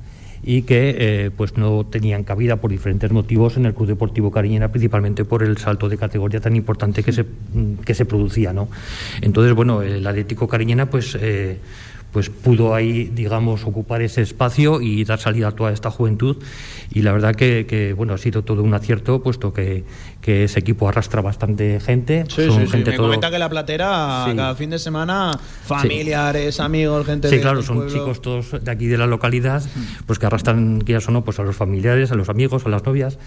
y que eh, pues no tenían cabida por diferentes motivos en el Club Deportivo Cariñena, principalmente por el salto de categoría tan importante que se, que se producía. ¿no? Entonces, bueno, el Atlético Cariñena pues eh, pues pudo ahí, digamos, ocupar ese espacio y dar salida a toda esta juventud. Y la verdad que, bueno, ha sido todo un acierto, puesto que, que ese equipo arrastra bastante gente. Sí, sí, sí. Me comenta que la platera, cada fin de semana, familiares, amigos, gente Sí, claro, son chicos todos de aquí de la localidad, pues que arrastran, quieras o no, pues a los familiares, a los amigos, a las novias.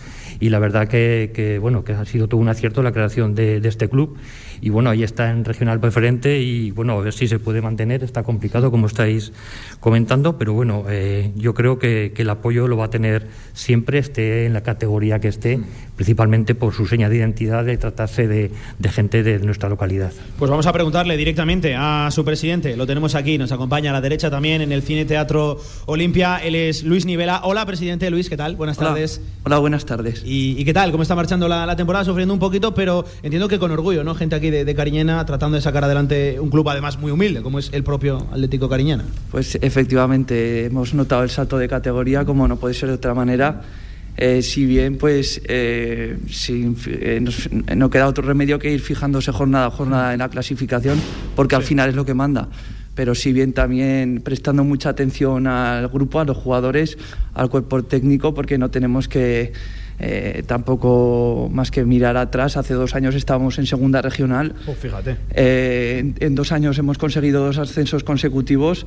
Y la verdad que, bueno, que ha sido todo un acierto la creación de, de este club y bueno, ahí está en regional preferente y bueno, a ver si se puede mantener, está complicado como estáis comentando, pero bueno, eh, yo creo que, el apoyo lo va a tener siempre, esté en la categoría que esté, principalmente por su seña de identidad de tratarse de, gente de nuestra localidad. Pues vamos a preguntarle directamente a su presidente, lo tenemos aquí, nos acompaña a la derecha también en el Cine Teatro Olimpia, él es Luis Nivela. Hola, presidente Luis, ¿qué tal? Buenas tardes. Hola, buenas tardes. ¿Y, qué tal? ¿Cómo está marchando la, la temporada? Sufriendo un poquito, pero entiendo que con orgullo, ¿no? Gente aquí de, Cariñena tratando de sacar adelante un club además muy humilde, como es el propio Atlético Cariñena. Pues efectivamente, hemos notado el salto de categoría, como no puede ser de otra manera. Eh, si bien pues eh, eh, no queda otro remedio que ir fijándose jornada a jornada en la clasificación porque al final es lo que manda. Pero si bien también prestando mucha atención al grupo, a los jugadores, al cuerpo técnico porque no tenemos que eh, tampoco más que mirar atrás. Hace dos años estábamos en segunda regional. Oh, fíjate. Eh, en, dos años hemos conseguido dos ascensos consecutivos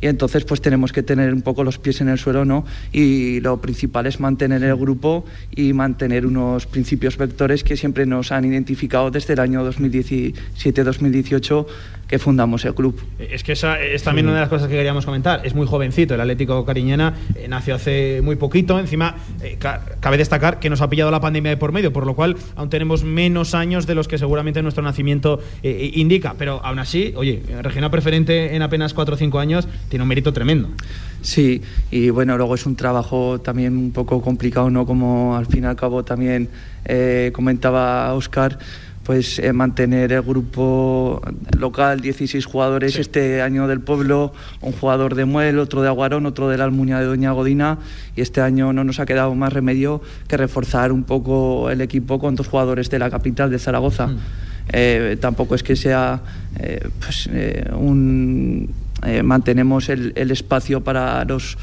y entonces pues tenemos que tener un poco los pies en el suelo, ¿no? Y lo principal es mantener el grupo y mantener unos principios vectores que siempre nos han identificado desde el año 2017-2018 que fundamos el club. Es que esa es también una de las cosas que queríamos comentar. Es muy jovencito el Atlético Cariñena, eh, nació hace muy poquito. Encima, eh, cabe destacar que nos ha pillado la pandemia de por medio, por lo cual aún tenemos menos años de los que seguramente nuestro nacimiento eh, indica. Pero aún así, oye, regional preferente en apenas 4 o 5 años tiene un mérito tremendo. Sí, y bueno, luego es un trabajo también un poco complicado, ¿no? Como al fin y al cabo también comentaba Oscar pues eh, mantener el grupo local, 16 jugadores este año del pueblo, un jugador de Muel, otro de Aguarón, otro de la Almunia de Doña Godina y este año no nos ha quedado más remedio que reforzar un poco el equipo con dos jugadores de la capital de Zaragoza. Mm. Eh, tampoco es que sea eh, pues, un mantenemos el, el espacio para los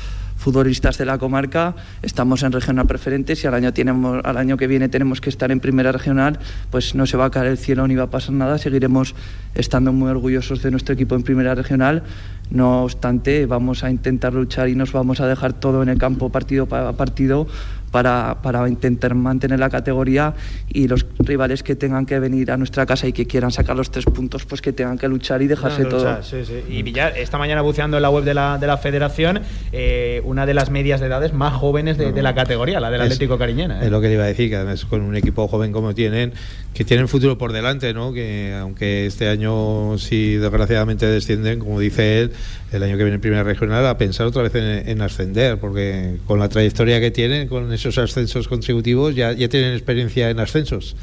futbolistas de la comarca, estamos en regional preferentes y al año, tenemos, al año que viene tenemos que estar en primera regional, pues no se va a caer el cielo ni va a pasar nada, seguiremos estando muy orgullosos de nuestro equipo en primera regional, No obstante, vamos a intentar luchar y nos vamos a dejar todo en el campo partido a partido para, para, intentar mantener la categoría y los rivales que tengan que venir a nuestra casa y que quieran sacar los tres puntos, pues que tengan que luchar y dejarse todo. Y Villar, esta mañana buceando en la web de la, de la federación, eh, una de las medias de edades más jóvenes de, la categoría, la del Atlético Cariñena. ¿eh? Es lo que le iba a decir, que además con un equipo joven como tienen, que tienen futuro por delante, ¿no? que aunque este año sí desgraciadamente descienden, como dice él, el año que viene en Primera Regional, a pensar otra vez en, ascender, porque con la trayectoria que tienen, con esos ascensos contributivos, ya, ya tienen experiencia en ascensos.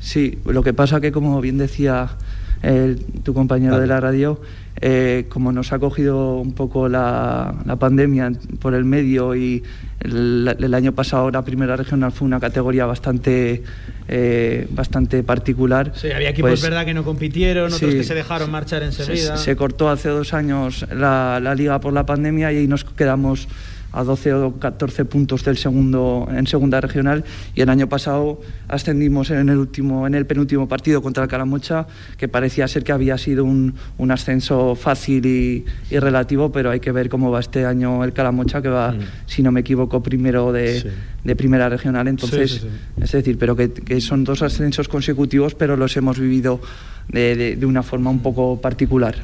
Sí, lo que pasa que, como bien decía tu compañero de la radio, eh, como nos ha cogido un poco la, pandemia por el medio y el, año pasado la primera regional fue una categoría bastante eh, bastante particular. Sí, había equipos pues, verdad que no compitieron, otros que se dejaron marchar enseguida. Se, se cortó hace dos años la, la liga por la pandemia y ahí nos quedamos a 12 o 14 puntos del segundo en segunda regional y el año pasado ascendimos en el último en el penúltimo partido contra el Calamocha que parecía ser que había sido un, un ascenso fácil y, y, relativo pero hay que ver cómo va este año el Calamocha que va mm. si no me equivoco primero de, de primera regional entonces es decir pero que, que son dos ascensos consecutivos pero los hemos vivido de, de, una forma un poco particular.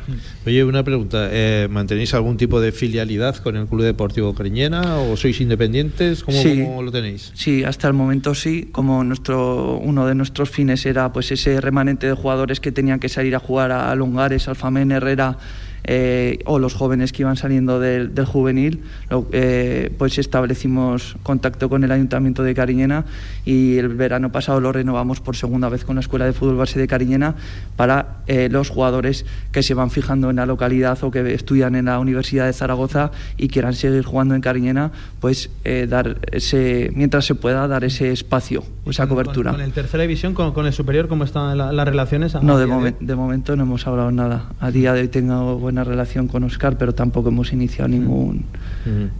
Oye, una pregunta, eh, ¿mantenéis algún tipo de filialidad con el Club Deportivo Creñena o sois independientes? ¿Cómo, lo tenéis? Sí, hasta el momento sí, como nuestro uno de nuestros fines era pues ese remanente de jugadores que tenían que salir a jugar a Longares, Alfamén, Herrera eh, o los jóvenes que iban saliendo del, juvenil, eh, pues establecimos contacto con el Ayuntamiento de Cariñena y el verano pasado lo renovamos por segunda vez con la Escuela de Fútbol Base de Cariñena para eh, los jugadores que se van fijando en la localidad o que estudian en la Universidad de Zaragoza y quieran seguir jugando en Cariñena, pues dar ese, mientras se pueda, dar ese espacio, esa cobertura. ¿Con, el tercera división, con, el superior, cómo están las relaciones? No, de, de, momento no hemos hablado nada. A día de hoy tengo buena relación con Oscar, pero tampoco hemos iniciado ningún,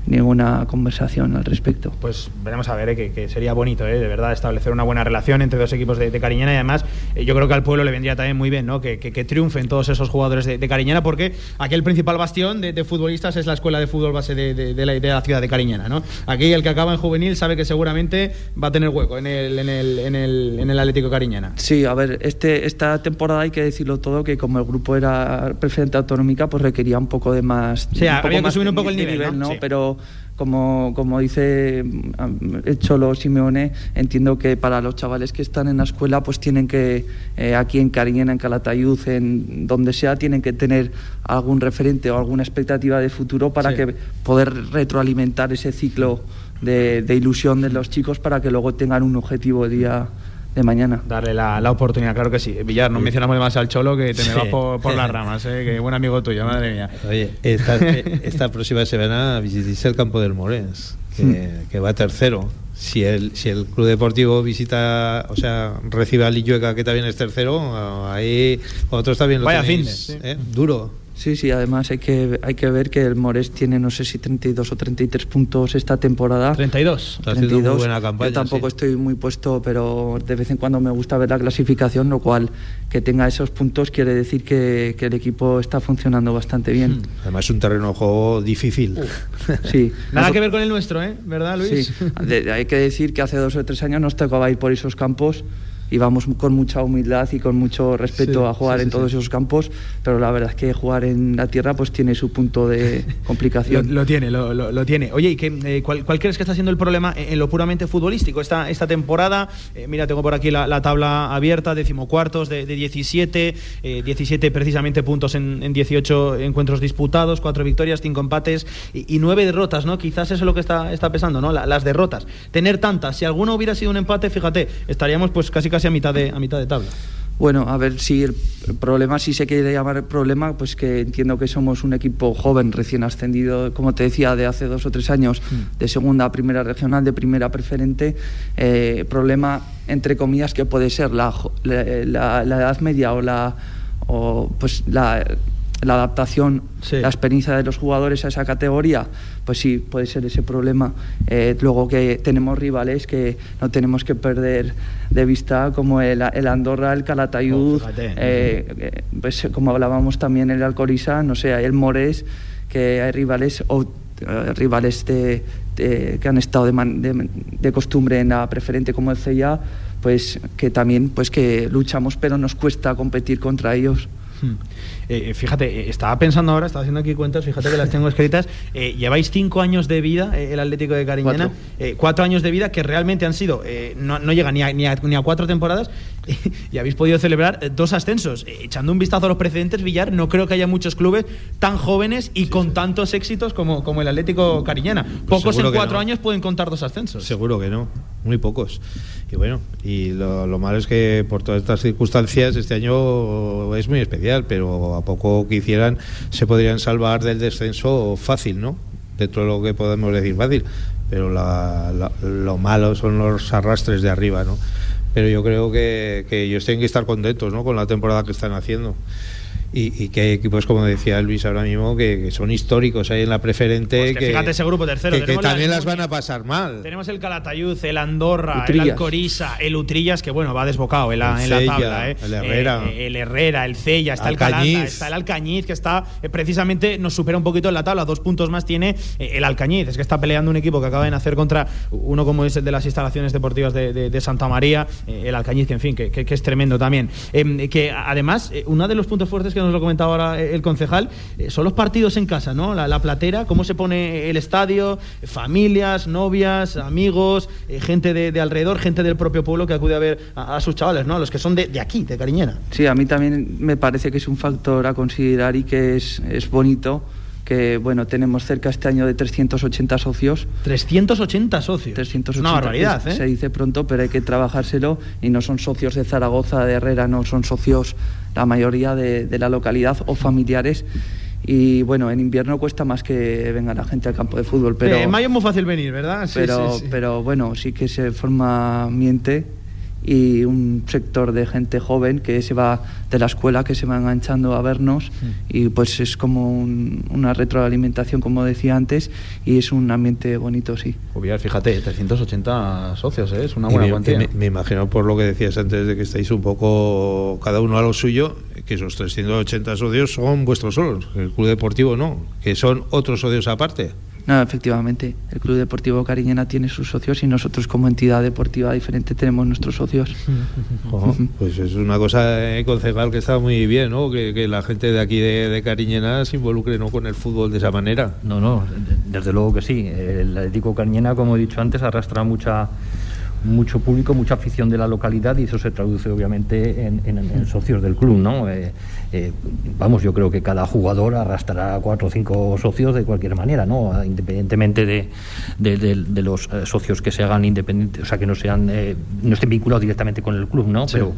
ninguna conversación al respecto. Pues veremos a ver, eh, que, sería bonito, eh, de verdad, establecer una buena relación entre dos equipos de, Cariñena y además eh, yo creo que al pueblo le vendría también muy bien ¿no? que, triunfen todos esos jugadores de, Cariñena, porque aquí el principal bastión de, futbolistas es la escuela de fútbol base de, la, la, ciudad de Cariñena. ¿no? Aquí el que acaba en juvenil sabe que seguramente va a tener hueco en el, en el, en el, en el Atlético Cariñena. Sí, a ver, este, esta temporada hay que decirlo todo, que como el grupo era preferente autonómica, pues requería un poco de más. Había que subir un poco el nivel, ¿no? Pero como, como dice el Cholo Simeone, entiendo que para los chavales que están en la escuela, pues tienen que, eh, aquí en Cariñena, en Calatayud, en donde sea, tienen que tener algún referente o alguna expectativa de futuro para que poder retroalimentar ese ciclo de, de, ilusión de los chicos para que luego tengan un objetivo día de mañana. Darle la, la, oportunidad, claro que sí. Villar, no mencionamos más al Cholo que te me vas por, las ramas, ¿eh? que buen amigo tuyo, madre mía. Oye, esta, esta próxima semana visitéis el campo del Morens, que, hmm. que, va tercero. Si el, si el Club Deportivo visita, o sea, recibe a Lillueca, que también es tercero, ahí otros también lo Vaya tenéis, ¿eh? Duro. Sí, sí, además hay que, hay que ver que el Mores tiene no sé si 32 o 33 puntos esta temporada. 32. 32. Muy buena campaña, Yo tampoco estoy muy puesto, pero de vez en cuando me gusta ver la clasificación, lo cual que tenga esos puntos quiere decir que, que el equipo está funcionando bastante bien. Hmm. Además es un terreno de juego difícil. [LAUGHS] Sí. Nada que ver con el nuestro, ¿eh? ¿Verdad, Luis? Sí. hay que decir que hace dos o tres años nos tocaba ir por esos campos y vamos con mucha humildad y con mucho respeto a jugar en todos esos campos, pero la verdad es que jugar en la tierra pues tiene su punto de [LAUGHS] complicación. lo, tiene, lo, lo, tiene. Oye, ¿y qué, eh, cuál, crees que está siendo el problema en, lo puramente futbolístico esta, esta temporada? Eh, mira, tengo por aquí la, tabla abierta, decimocuartos de, de 17, 17 eh, precisamente puntos en, en, 18 encuentros disputados, cuatro victorias, cinco empates y, nueve derrotas, ¿no? Quizás eso es lo que está, está pesando, ¿no? las derrotas. Tener tantas, si alguno hubiera sido un empate, fíjate, estaríamos pues casi casi a mitad de, a mitad de tabla. Bueno, a ver si el problema, si se quiere llamar problema, pues que entiendo que somos un equipo joven, recién ascendido, como te decía, de hace dos o tres años, mm. de segunda a primera regional, de primera preferente. Eh, problema, entre comillas, que puede ser la, la, edad media o la. O, pues la la adaptación, la experiencia de los jugadores a esa categoría, pues sí, puede ser ese problema. Eh, luego que tenemos rivales que no tenemos que perder de vista, como el, el Andorra, el Calatayud, oh, eh, pues como hablábamos también el Alcoriza, no sé, el Mores, que hay rivales o rivales de, que han estado de, de, costumbre en la preferente como el CIA, pues que también pues que luchamos pero nos cuesta competir contra ellos. Hmm. Eh, eh, fíjate, eh, estaba pensando ahora, estaba haciendo aquí cuentas, fíjate que las tengo escritas. [LAUGHS] lleváis cinco años de vida, el Atlético de Cariñena, cuatro. años de vida que realmente han sido, no, no llega ni a, ni, a, ni a, cuatro temporadas, [LAUGHS] y habéis podido celebrar dos ascensos. echando un vistazo a los precedentes, Villar, no creo que haya muchos clubes tan jóvenes y con tantos éxitos como, como el Atlético Cariñena. Pues pocos en cuatro años pueden contar dos ascensos. Seguro que no, muy pocos. Y bueno, y lo, lo malo es que por todas estas circunstancias este año es muy especial, pero a poco que hicieran se podrían salvar del descenso fácil, ¿no? Dentro de lo que podemos decir fácil, pero lo malo son los arrastres de arriba, ¿no? Pero yo creo que, que ellos tienen que estar contentos, ¿no? Con la temporada que están haciendo y, que hay equipos, como decía Luis ahora mismo, que, son históricos ahí en la preferente. Pues que, fíjate ese grupo tercero. Que, también las van a pasar mal. Tenemos el Calatayud, el Andorra, el Alcoriza, el Utrillas, que bueno, va desbocado en la, en la tabla. ¿eh? El Herrera. Eh, el Herrera, el Cella, está el Calanda, está el Alcañiz, que está eh, precisamente nos supera un poquito en la tabla. Dos puntos más tiene el Alcañiz. Es que está peleando un equipo que acaba de nacer contra uno como es el de las instalaciones deportivas de, Santa María, el Alcañiz, que en fin, que, es tremendo también. Em, que además, uno de los puntos fuertes que nos lo comentaba ahora el concejal, eh, son los partidos en casa, ¿no? La, platera, cómo se pone el estadio, familias, novias, amigos, eh, gente de, alrededor, gente del propio pueblo que acude a ver a, sus chavales, ¿no? A los que son de, aquí, de Cariñena. Sí, a mí también me parece que es un factor a considerar y que es, es bonito que bueno, tenemos cerca este año de 380 socios. 380 socios. 380, Una barbaridad, ¿eh? Se dice pronto, pero hay que trabajárselo y no son socios de Zaragoza, de Herrera, no, son socios la mayoría de, de la localidad o familiares y bueno, en invierno cuesta más que venga la gente al campo de fútbol, pero... en mayo es muy fácil venir, ¿verdad? Sí, pero, sí, pero bueno, sí que se forma miente y un sector de gente joven que se va de la escuela, que se va enganchando a vernos mm. y pues es como una retroalimentación, como decía antes, y es un ambiente bonito, sí. Obviar, fíjate, 380 socios, ¿eh? es una buena cuantía. Me, me, imagino por lo que decías antes de que estáis un poco cada uno a lo suyo, que esos 380 socios son vuestros solos, el club deportivo no, que son otros socios aparte. No, efectivamente, el Club Deportivo Cariñena tiene sus socios y nosotros como entidad deportiva diferente tenemos nuestros socios. [LAUGHS] pues es una cosa eh, concejal que está muy bien, ¿no? Que, la gente de aquí de, Cariñena se involucre ¿no? con el fútbol de esa manera. No, no, desde luego que sí. El Atlético Cariñena, como he dicho antes, arrastra mucha mucho público, mucha afición de la localidad y eso se traduce obviamente en, socios del club, ¿no? Eh, eh, vamos, yo creo que cada jugador arrastrará cuatro o cinco socios de cualquier manera, ¿no? Independientemente de, de, los eh, socios que se hagan independientes, o sea, que no sean no estén vinculados directamente con el club, ¿no? Pero,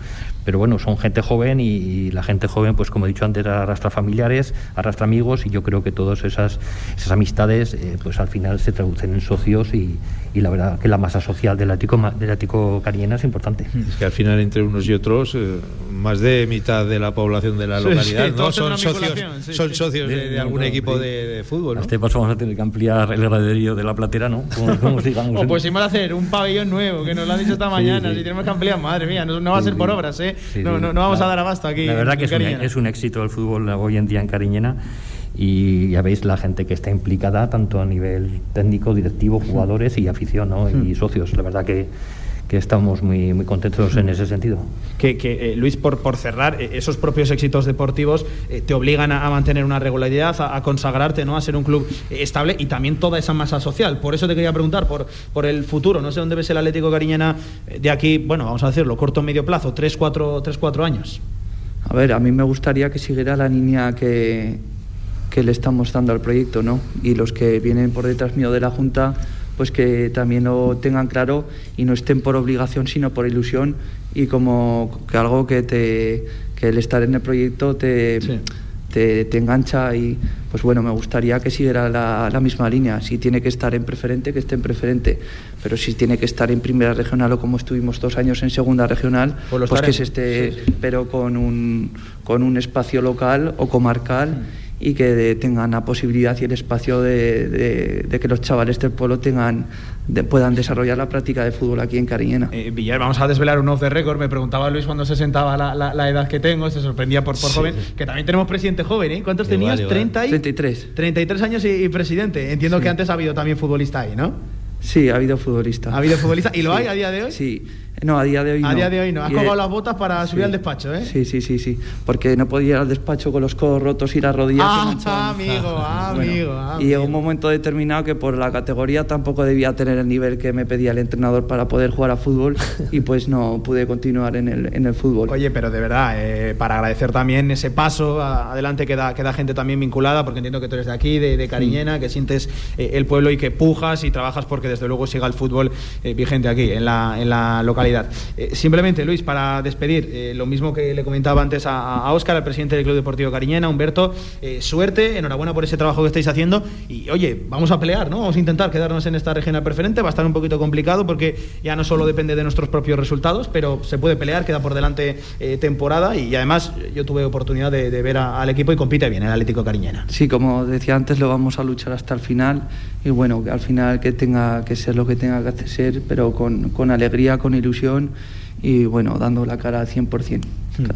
pero bueno, son gente joven y, la gente joven, pues como he dicho antes, arrastra familiares, arrastra amigos y yo creo que todas esas, esas amistades, pues al final se traducen en socios y, y la verdad que la masa social del ático del ático cariñena es importante. Es que al final entre unos y otros, eh, más de mitad de la población de la localidad ¿no? son, socios, son socios de, algún equipo de, fútbol. ¿no? este paso vamos a tener que ampliar el graderío de la platera, ¿no? Como, digamos, [LAUGHS] o pues a hacer un pabellón nuevo, que nos lo han dicho esta mañana, si tenemos que ampliar, madre mía, no, va a ser por obras, ¿eh? no, no, vamos a dar abasto aquí. La verdad que es un, es un éxito el fútbol hoy en día en Cariñena y ya veis la gente que está implicada tanto a nivel técnico, directivo, jugadores y afición ¿no? y hmm. socios. La verdad que, que estamos muy, muy contentos en ese sentido. Que, que eh, Luis, por, por cerrar, eh, esos propios éxitos deportivos eh, te obligan a, mantener una regularidad, a, consagrarte, ¿no? a ser un club estable y también toda esa masa social. Por eso te quería preguntar por, por el futuro. No sé dónde ves el Atlético Cariñena de aquí, bueno, vamos a decirlo, corto o medio plazo, tres, cuatro, tres, cuatro años. A ver, a mí me gustaría que siguiera la línea que, que le estamos dando al proyecto, ¿no? Y los que vienen por detrás mío de la Junta, pues que también lo tengan claro y no estén por obligación, sino por ilusión y como que algo que te que el estar en el proyecto te, te, te, engancha y pues bueno, me gustaría que siguiera la, la, misma línea. Si tiene que estar en preferente, que esté en preferente, pero si tiene que estar en primera regional o como estuvimos dos años en segunda regional, pues, pues que se esté, sí, sí. pero con un, con un espacio local o comarcal. Y que de, tengan la posibilidad y el espacio de, de, de, que los chavales del pueblo tengan puedan desarrollar la práctica de fútbol aquí en Cariñena. Eh, Villar, vamos a desvelar un off de récord. Me preguntaba Luis cuando se sentaba la, la, la edad que tengo, se sorprendía por, por sí. joven, que también tenemos presidente joven, ¿eh? ¿Cuántos igual, tenías? Igual. 30 y... 33. 33 años y, y presidente. Entiendo sí. que antes ha habido también futbolista ahí, ¿no? Sí, ha habido futbolista. ¿Ha habido futbolista? ¿Y lo sí. hay a día de hoy? Sí. No, a día de hoy no. A día de hoy no. Has colgado las botas para sí. subir al despacho, ¿eh? Sí, sí, sí, sí. Porque no podía ir al despacho con los codos rotos y las rodillas. Ah, amigo, amigo, [LAUGHS] bueno, amigo. Y llegó un momento determinado que por la categoría tampoco debía tener el nivel que me pedía el entrenador para poder jugar a fútbol [LAUGHS] y pues no pude continuar en el, en el fútbol. Oye, pero de verdad, eh, para agradecer también ese paso adelante que da, que da gente también vinculada, porque entiendo que tú eres de aquí, de, de Cariñena, mm. que sientes eh, el pueblo y que pujas y trabajas porque desde luego siga el fútbol eh, vigente aquí, en la, en la localidad. Simplemente, Luis, para despedir, eh, lo mismo que le comentaba antes a, a Óscar, al presidente del Club Deportivo Cariñena, Humberto, eh, suerte, enhorabuena por ese trabajo que estáis haciendo y, oye, vamos a pelear, ¿no? Vamos a intentar quedarnos en esta regional preferente, va a estar un poquito complicado porque ya no solo depende de nuestros propios resultados, pero se puede pelear, queda por delante eh, temporada y, además yo tuve oportunidad de, ver al equipo y compite bien el Atlético Cariñena. Sí, como decía antes, lo vamos a luchar hasta el final y bueno, al final que tenga que ser lo que tenga que ser, pero con, con alegría, con ilusión y bueno, dando la cara al 100%.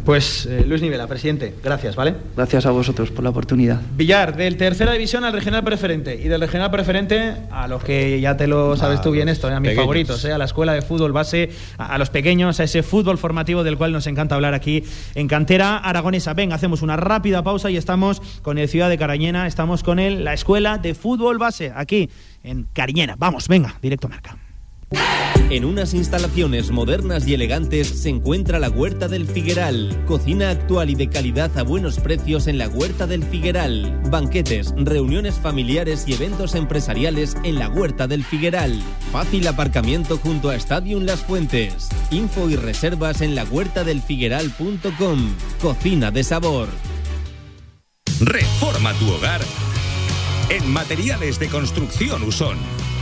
Pues eh, Luis Nivela, presidente, gracias, ¿vale? Gracias a vosotros por la oportunidad. Villar, del tercera división al regional preferente y del regional preferente a los que ya te lo sabes ah, tú bien esto, eh, a mis pequeños. favoritos, eh, a la escuela de fútbol base, a, a, los pequeños, a ese fútbol formativo del cual nos encanta hablar aquí en Cantera Aragonesa. Venga, hacemos una rápida pausa y estamos con el Ciudad de Carañena, estamos con el, la escuela de fútbol base aquí en Cariñena. Vamos, venga, directo marca. En unas instalaciones modernas y elegantes se encuentra la Huerta del Figueral. Cocina actual y de calidad a buenos precios en la Huerta del Figueral. Banquetes, reuniones familiares y eventos empresariales en la Huerta del Figueral. Fácil aparcamiento junto a Stadium Las Fuentes. Info y reservas en la huertadelfigueral.com. Cocina de sabor. Reforma tu hogar en Materiales de Construcción Usón.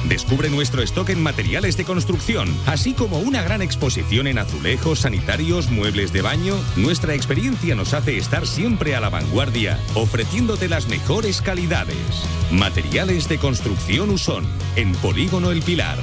Descubre nuestro stock en materiales de construcción, así como una gran exposición en azulejos, sanitarios, muebles de baño. Nuestra experiencia nos hace estar siempre a la vanguardia, ofreciéndote las mejores calidades. Materiales de construcción Usón, en Polígono El Pilar.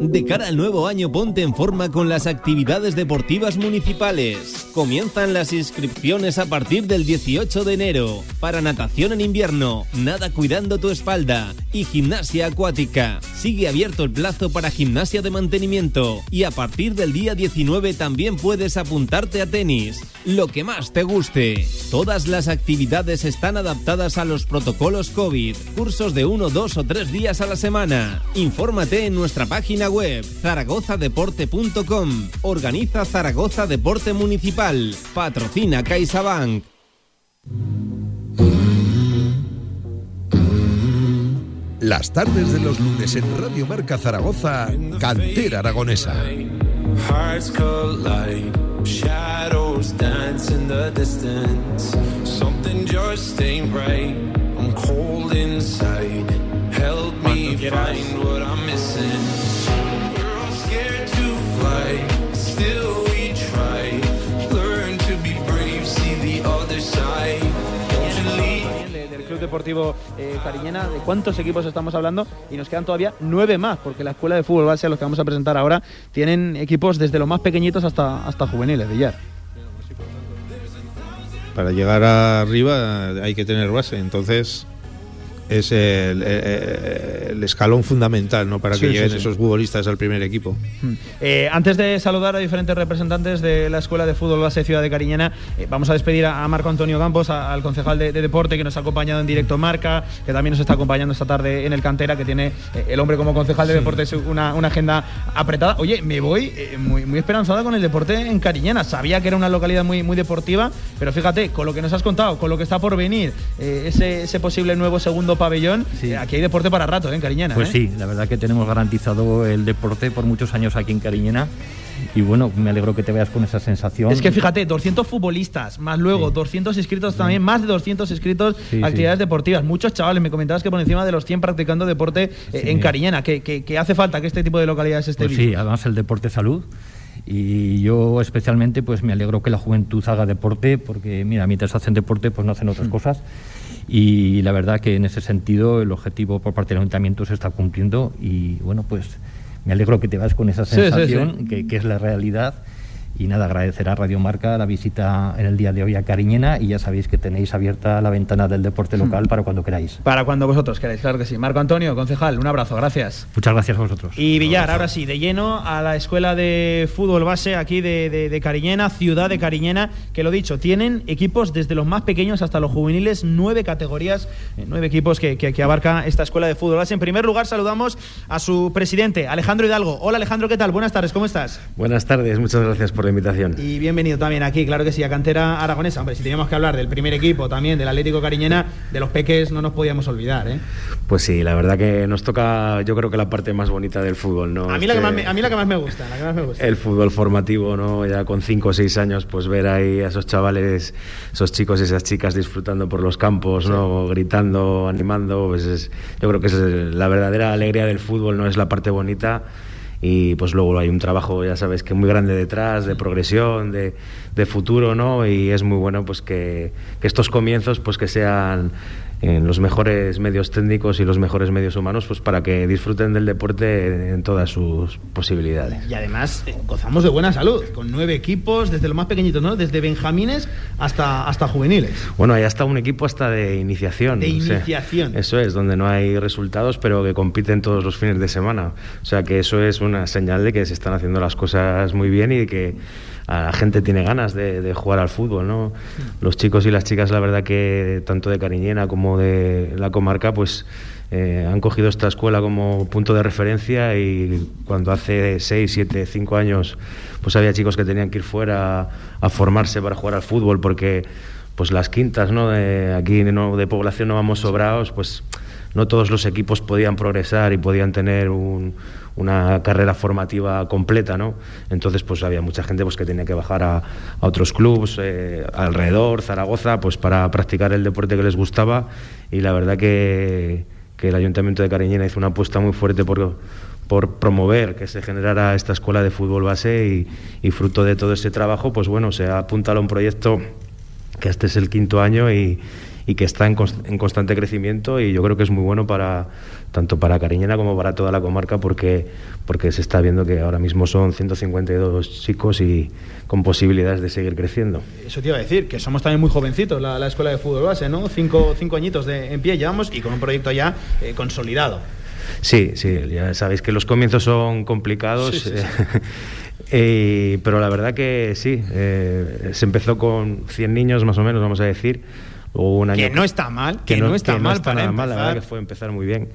De cara al nuevo año ponte en forma con las actividades deportivas municipales. Comienzan las inscripciones a partir del 18 de enero para natación en invierno, nada cuidando tu espalda y gimnasia acuática. Sigue abierto el plazo para gimnasia de mantenimiento y a partir del día 19 también puedes apuntarte a tenis, lo que más te guste. Todas las actividades están adaptadas a los protocolos COVID, cursos de uno, dos o tres días a la semana. Infórmate en nuestra página web zaragozadeporte.com. Organiza Zaragoza Deporte Municipal. Patrocina CaixaBank. Las tardes de los lunes en Radio Marca Zaragoza, Cantera Aragonesa. Hearts collide, shadows dance in the distance. Something just ain't right. I'm cold inside. Help me find what I'm missing. Deportivo eh, Cariñena, de cuántos equipos estamos hablando y nos quedan todavía nueve más, porque la escuela de fútbol base a los que vamos a presentar ahora tienen equipos desde los más pequeñitos hasta, hasta juveniles, Villar. Para llegar arriba hay que tener base, entonces es el, el, el, escalón fundamental ¿no? para que sí, lleguen sí, sí. esos futbolistas al primer equipo. Eh, antes de saludar a diferentes representantes de la Escuela de Fútbol Base Ciudad de Cariñena, eh, vamos a despedir a, a, Marco Antonio Campos, a, al concejal de, de, Deporte que nos ha acompañado en directo Marca, que también nos está acompañando esta tarde en el Cantera, que tiene eh, el hombre como concejal de Deporte una, una, agenda apretada. Oye, me voy eh, muy, muy esperanzada con el deporte en Cariñena. Sabía que era una localidad muy, muy deportiva, pero fíjate, con lo que nos has contado, con lo que está por venir, eh, ese, ese posible nuevo segundo pabellón. Sí. Aquí hay deporte para rato, ¿eh, en Cariñena. Pues ¿eh? sí, la verdad que tenemos garantizado el deporte por muchos años aquí en Cariñena. y bueno, me alegro que te veas con esa sensación. Es que fíjate, 200 futbolistas, más luego 200 inscritos también, más de 200 inscritos, actividades deportivas. Muchos chavales, me comentabas que por encima de los 100 practicando deporte eh, en Cariñena, que, que, hace falta que este tipo de localidades esté pues Sí, además el deporte salud. Y yo especialmente pues me alegro que la juventud haga deporte, porque mira, mientras hacen deporte pues no hacen otras mm. cosas. Y la verdad que en ese sentido el objetivo por parte del ayuntamiento se está cumpliendo y bueno, pues me alegro que te vas con esa sensación, Que, que, es la realidad y nada, agradecer a Radio Marca la visita en el día de hoy a Cariñena y ya sabéis que tenéis abierta la ventana del deporte hmm. local para cuando queráis. Para cuando vosotros queráis, claro que sí. Marco Antonio, concejal, un abrazo, gracias. Muchas gracias a vosotros. Y Villar, ahora sí, de lleno a la escuela de fútbol base aquí de, Cariñena, ciudad de Cariñena, que lo dicho, tienen equipos desde los más pequeños hasta los juveniles, nueve categorías, eh, nueve equipos que, que abarca esta escuela de fútbol base. En primer lugar, saludamos a su presidente, Alejandro Hidalgo. Hola Alejandro, ¿qué tal? Buenas tardes, ¿cómo estás? Buenas tardes, muchas gracias por invitación. Y bienvenido también aquí, claro que sí, a Cantera Aragonesa. Hombre, si teníamos que hablar del primer equipo también, del Atlético Cariñena, de los peques no nos podíamos olvidar, ¿eh? Pues sí, la verdad que nos toca, yo creo que la parte más bonita del fútbol, ¿no? A mí, la, que más me, a mí la que más me gusta, la que más me gusta. El fútbol formativo, ¿no? Ya con 5 o 6 años, pues ver ahí a esos chavales, esos chicos y esas chicas disfrutando por los campos, ¿no? Gritando, animando, pues yo creo que es la verdadera alegría del fútbol, ¿no? Es la parte bonita y pues luego hay un trabajo, ya sabes, que muy grande detrás, de progresión, de, futuro, ¿no? Y es muy bueno pues que, que estos comienzos pues que sean en los mejores medios técnicos y los mejores medios humanos pues para que disfruten del deporte en todas sus posibilidades. Y además eh, gozamos de buena salud, con nueve equipos, desde lo más pequeñitos, ¿no? Desde benjamines hasta, hasta juveniles. Bueno, hay hasta un equipo hasta de iniciación. De iniciación. eso es, donde no hay resultados, pero que compiten todos los fines de semana. O sea que eso es una señal de que se están haciendo las cosas muy bien y de que la gente tiene ganas de, jugar al fútbol, ¿no? Los chicos y las chicas, la verdad que tanto de Cariñena como de la comarca, pues eh, han cogido esta escuela como punto de referencia y cuando hace 6, 7, 5 años pues había chicos que tenían que ir fuera a, formarse para jugar al fútbol porque pues las quintas, ¿no? De, aquí de población no vamos sobrados, pues no todos los equipos podían progresar y podían tener un, una carrera formativa completa, ¿no? Entonces, pues había mucha gente pues, que tenía que bajar a, otros clubes eh, alrededor, Zaragoza, pues para practicar el deporte que les gustaba y la verdad que, el Ayuntamiento de Cariñena hizo una apuesta muy fuerte por, por promover que se generara esta escuela de fútbol base y, fruto de todo ese trabajo, pues bueno, se ha apuntado a un proyecto que este es el quinto año y, y que está en, constante crecimiento y yo creo que es muy bueno para tanto para Cariñena como para toda la comarca porque, porque se está viendo que ahora mismo son 152 chicos y con posibilidades de seguir creciendo. Eso te iba a decir, que somos también muy jovencitos la, escuela de fútbol base, ¿no? Cinco, cinco añitos de, en pie llevamos y con un proyecto ya eh, consolidado. Sí, sí, ya sabéis que los comienzos son complicados. [LAUGHS] Eh, pero la verdad que sí, eh, se empezó con 100 niños más o menos, vamos a decir, que no está mal, que, no, está mal para empezar. Mal, la verdad que fue empezar muy bien.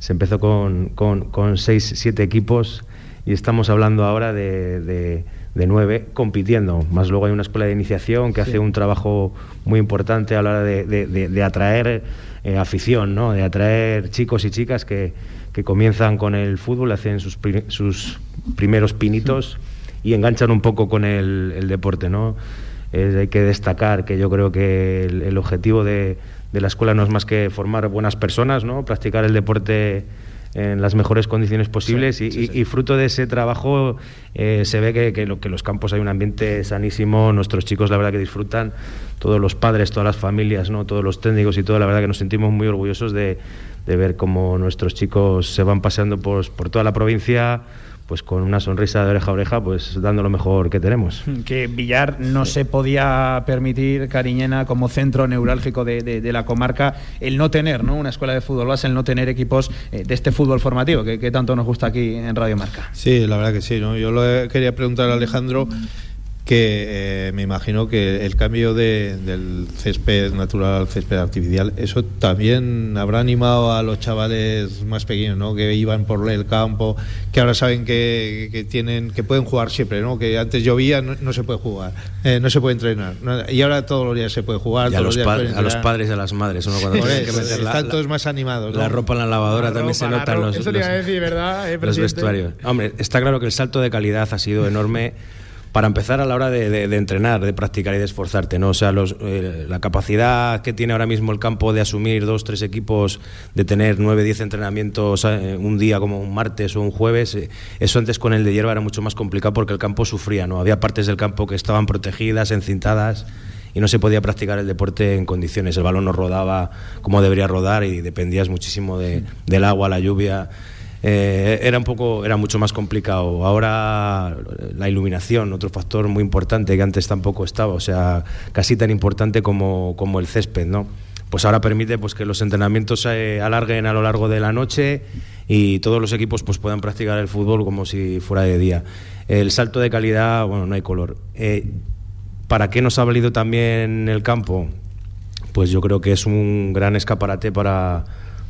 Se empezó con, con, con seis, siete equipos y estamos hablando ahora de, de, nueve compitiendo. Más luego hay una escuela de iniciación que hace un trabajo muy importante a la hora de, de atraer eh, afición, ¿no? de atraer chicos y chicas que, que comienzan con el fútbol, hacen sus, sus primeros pinitos y enganchan un poco con el, el deporte. ¿no? hay que destacar que yo creo que el, objetivo de, la escuela no es más que formar buenas personas, ¿no? practicar el deporte en las mejores condiciones posibles y, fruto de ese trabajo eh, se ve que, que, lo, que los campos hay un ambiente sanísimo, nuestros chicos la verdad que disfrutan, todos los padres, todas las familias, ¿no? todos los técnicos y todo, la verdad que nos sentimos muy orgullosos de, de ver cómo nuestros chicos se van paseando por, por toda la provincia pues con una sonrisa de oreja a oreja, pues dando lo mejor que tenemos. [LAUGHS] Que Villar no se podía permitir, Cariñena, como centro neurálgico de, la comarca, el no tener ¿no? una escuela de fútbol base, el no tener equipos eh, de este fútbol formativo, que, tanto nos gusta aquí en Radio Marca. Sí, la verdad que sí. ¿no? Yo le quería preguntar a Alejandro que eh, me imagino que el cambio de, del césped natural al césped artificial, eso también habrá animado a los chavales más pequeños, ¿no? Que iban por el campo, que ahora saben que, que tienen, que pueden jugar siempre, ¿no? Que antes llovía, no, no se puede jugar, eh, no se puede entrenar, no, y ahora todos los días se puede jugar. Y a los, días pa- pueden a los padres y a las madres, uno cuando Por tienen que meter la, están la- todos más animados. la ¿no? ropa en la lavadora La también ropa, se la notan los, Eso le los- iba a decir, ¿verdad, eh, los presidente? vestuarios. Hombre, está claro que el salto de calidad ha sido enorme para empezar a la hora de, de- de entrenar, de practicar y de esforzarte, ¿no? O sea, los, eh, la capacidad que tiene ahora mismo el campo de asumir dos, tres equipos, de tener nueve, diez entrenamientos eh, un día como un martes o un jueves, eh, eso antes con el de hierba era mucho más complicado porque el campo sufría, ¿no? Había partes del campo que estaban protegidas, encintadas y no se podía practicar el deporte en condiciones. El balón no rodaba como debería rodar y dependías muchísimo de- del agua, la lluvia. Eh, era un poco, era mucho más complicado. Ahora la iluminación, otro factor muy importante que antes tampoco estaba, o sea, casi tan importante como, como el césped, ¿no? Pues ahora permite pues, que los entrenamientos se alarguen a lo largo de la noche y todos los equipos pues, puedan practicar el fútbol como si fuera de día. El salto de calidad, bueno, no hay color. Eh, ¿Para qué nos ha valido también el campo? Pues yo creo que es un gran escaparate para,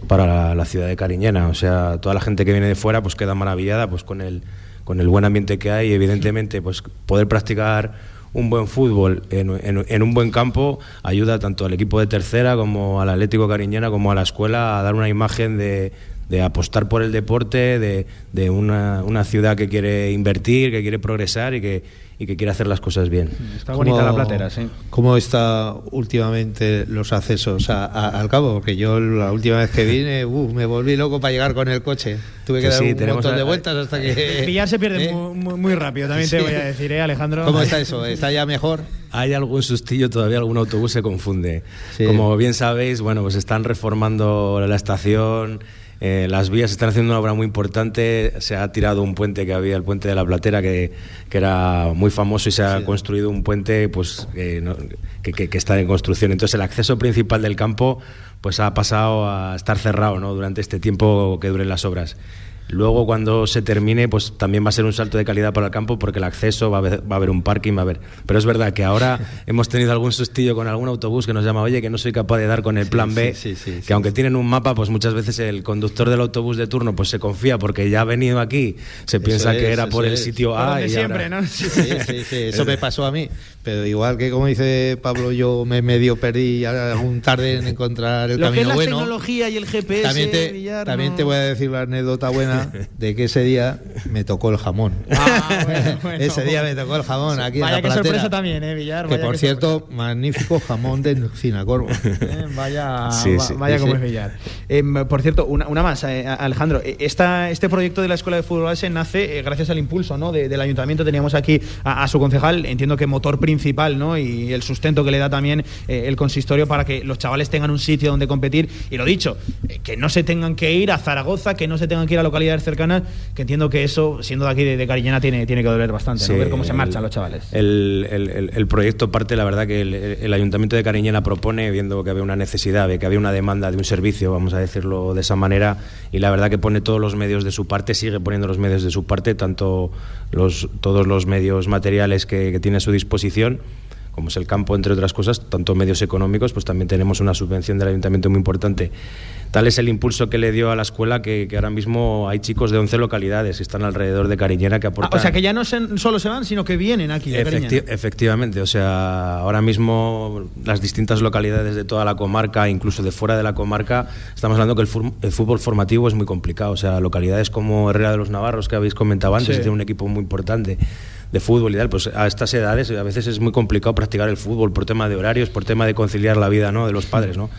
para la, ciudad de Cariñena. O sea, toda la gente que viene de fuera pues queda maravillada pues con el, con el buen ambiente que hay y evidentemente pues poder practicar un buen fútbol en, en- en un buen campo ayuda tanto al equipo de tercera como al Atlético Cariñena como a la escuela a dar una imagen de, de apostar por el deporte, de, de una, una ciudad que quiere invertir, que quiere progresar y que, y que quiere hacer las cosas bien. Está bonita la platera, sí. ¿Cómo está últimamente los accesos a- a- al cabo? Porque yo la última vez que vine, [LAUGHS] uh, me volví loco para llegar con el coche. Tuve que Que dar sí, un montón a- de vueltas hasta que... [LAUGHS] Pillar se pierde [LAUGHS] ¿Eh? muy, muy- rápido, también te Sí. voy a decir, ¿eh, Alejandro? ¿Cómo está eso? ¿Está ya mejor? Hay algún sustillo, todavía algún autobús se confunde. Sí. Como bien sabéis, bueno, pues están reformando la estación, eh, las vías están haciendo una obra muy importante, se ha tirado un puente que había, el puente de la Platera, que, que era muy famoso y se ha construido un puente pues que, no- que- que- que está en construcción. Entonces el acceso principal del campo pues ha pasado a estar cerrado ¿no? durante este tiempo que duren las obras. Luego, cuando se termine, pues también va a ser un salto de calidad para el campo porque el acceso va a haber, va a haber un parking, va a haber. Pero es verdad que ahora [LAUGHS] hemos tenido algún sustillo con algún autobús que nos llama, oye, que no soy capaz de dar con el plan B. sí, sí, sí, que aunque tienen un mapa, pues muchas veces el conductor del autobús de turno pues se confía porque ya ha venido aquí, se piensa que era por el es. sitio Por A. y siempre, ahora- ¿no? Sí, sí, sí, [LAUGHS] eso me pasó a mí. Pero igual que como dice Pablo, yo me medio perdí algún tarde en encontrar el Lo que es camino la bueno. tecnología y el GPS, También te, Villar, también no- te voy a decir la anécdota buena [LAUGHS] de que ese día me tocó el jamón. Ah, bueno, [LAUGHS] bueno. ese día me tocó el jamón aquí en Vaya la que platera. sorpresa también, ¿eh, Villar? Que por que cierto, magnífico jamón de Cinacorvo. [LAUGHS] Eh, Vaya, Sí, va- sí, vaya sí, como es Villar. Em, por cierto, una, una más, eh, Alejandro. Eh, Esta, este proyecto de la Escuela de Fútbol Base nace eh, gracias al impulso ¿no? de- del ayuntamiento. Teníamos aquí a, a su concejal, entiendo que motor principal ¿no? y el sustento que le da también eh, el consistorio para que los chavales tengan un sitio donde competir. Y lo dicho, eh, que no se tengan que ir a Zaragoza, que no se tengan que ir a localidades cercanas, que entiendo que eso, siendo de aquí de, de Cariñena, tiene, tiene que doler bastante, ¿no? Sí, ver cómo se el- marchan los chavales. El, el- el- el proyecto parte, la verdad, que el, el Ayuntamiento de Cariñena propone, viendo que había una necesidad, de que había una demanda de un servicio, vamos a decirlo de esa manera, y la verdad que pone todos los medios de su parte, sigue poniendo los medios de su parte, tanto los, todos los medios materiales que, que tiene a su disposición como es el campo, entre otras cosas, tanto medios económicos, pues también tenemos una subvención del ayuntamiento muy importante. Tal es el impulso que le dio a la escuela que, que ahora mismo hay chicos de 11 localidades que están alrededor de Cariñena que Ah, aportan... o sea, que ya no se- solo se van, sino que vienen aquí de Efecti- efectivamente, o sea, ahora mismo las distintas localidades de toda la comarca, incluso de fuera de la comarca, estamos hablando que el, el fútbol formativo es muy complicado. O sea, localidades como Herrera de los Navarros, que habéis comentado antes, Sí. tiene un equipo muy importante de fútbol y tal, pues a estas edades a veces es muy complicado practicar el fútbol por tema de horarios, por tema de conciliar la vida ¿no? de los padres, ¿no?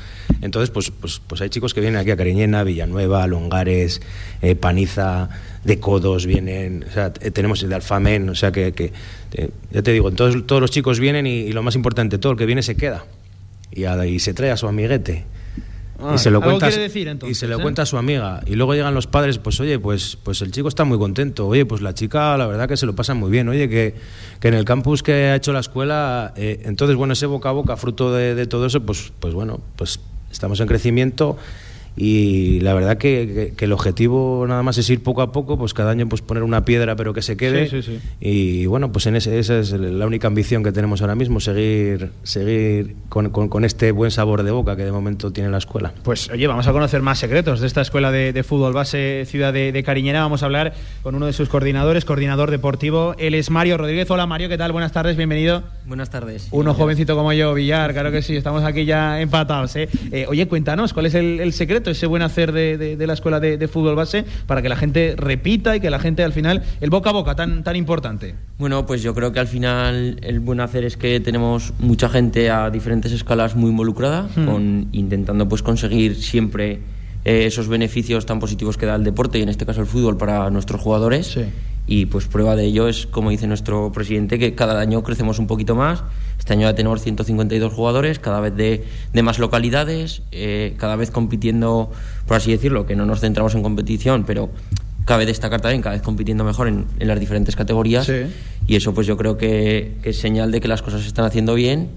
Entonces, pues, pues, pues hay chicos que vienen aquí a Cariñena, Villanueva, Longares, eh, Paniza, de Codos vienen, o sea, t- tenemos el de Alfamen, o sea que, que, eh, ya te digo, todos, todos los chicos vienen y, y lo más importante, todo el que viene se queda y, a- y se trae a su amiguete. Ah, y se lo cuenta, quiere decir, entonces, y se lo ¿eh? cuenta a su amiga. Y luego llegan los padres pues oye pues pues el chico está muy contento. Oye pues la chica la verdad que se lo pasa muy bien. Oye que, que en el campus que ha hecho la escuela eh, entonces bueno ese boca a boca fruto de, de todo eso pues pues bueno pues estamos en crecimiento y la verdad que, el objetivo nada más es ir poco a poco, pues cada año pues poner una piedra pero que se quede y bueno, pues en ese, esa es la única ambición que tenemos ahora mismo, seguir, seguir con, con, este buen sabor de boca que de momento tiene la escuela. Pues oye, vamos a conocer más secretos de esta escuela de, fútbol base Ciudad de, Cariñena, vamos a hablar con uno de sus coordinadores, coordinador deportivo, él es Mario Rodríguez. Hola Mario, ¿qué tal? Buenas tardes, bienvenido. Buenas tardes. Uno jovencito como yo, Villar, claro que sí, estamos aquí ya empatados. ¿eh? Eh, oye, cuéntanos, ¿cuál es el secreto? Ese buen hacer de, la escuela de, fútbol base, para que la gente repita y que la gente al final, el boca a boca tan, tan importante? Bueno, pues yo creo que al final el buen hacer es que tenemos mucha gente a diferentes escalas muy involucrada, hmm. con, intentando pues conseguir siempre eh, esos beneficios tan positivos que da el deporte y en este caso el fútbol para nuestros jugadores. Y pues prueba de ello es, como dice nuestro presidente, que cada año crecemos un poquito más. Este año ya tenemos 152 jugadores, cada vez de, de más localidades, eh, cada vez compitiendo, por así decirlo, que no nos centramos en competición, pero cabe destacar también, cada vez compitiendo mejor en, en las diferentes categorías. Y eso pues yo creo que, que es señal de que las cosas se están haciendo bien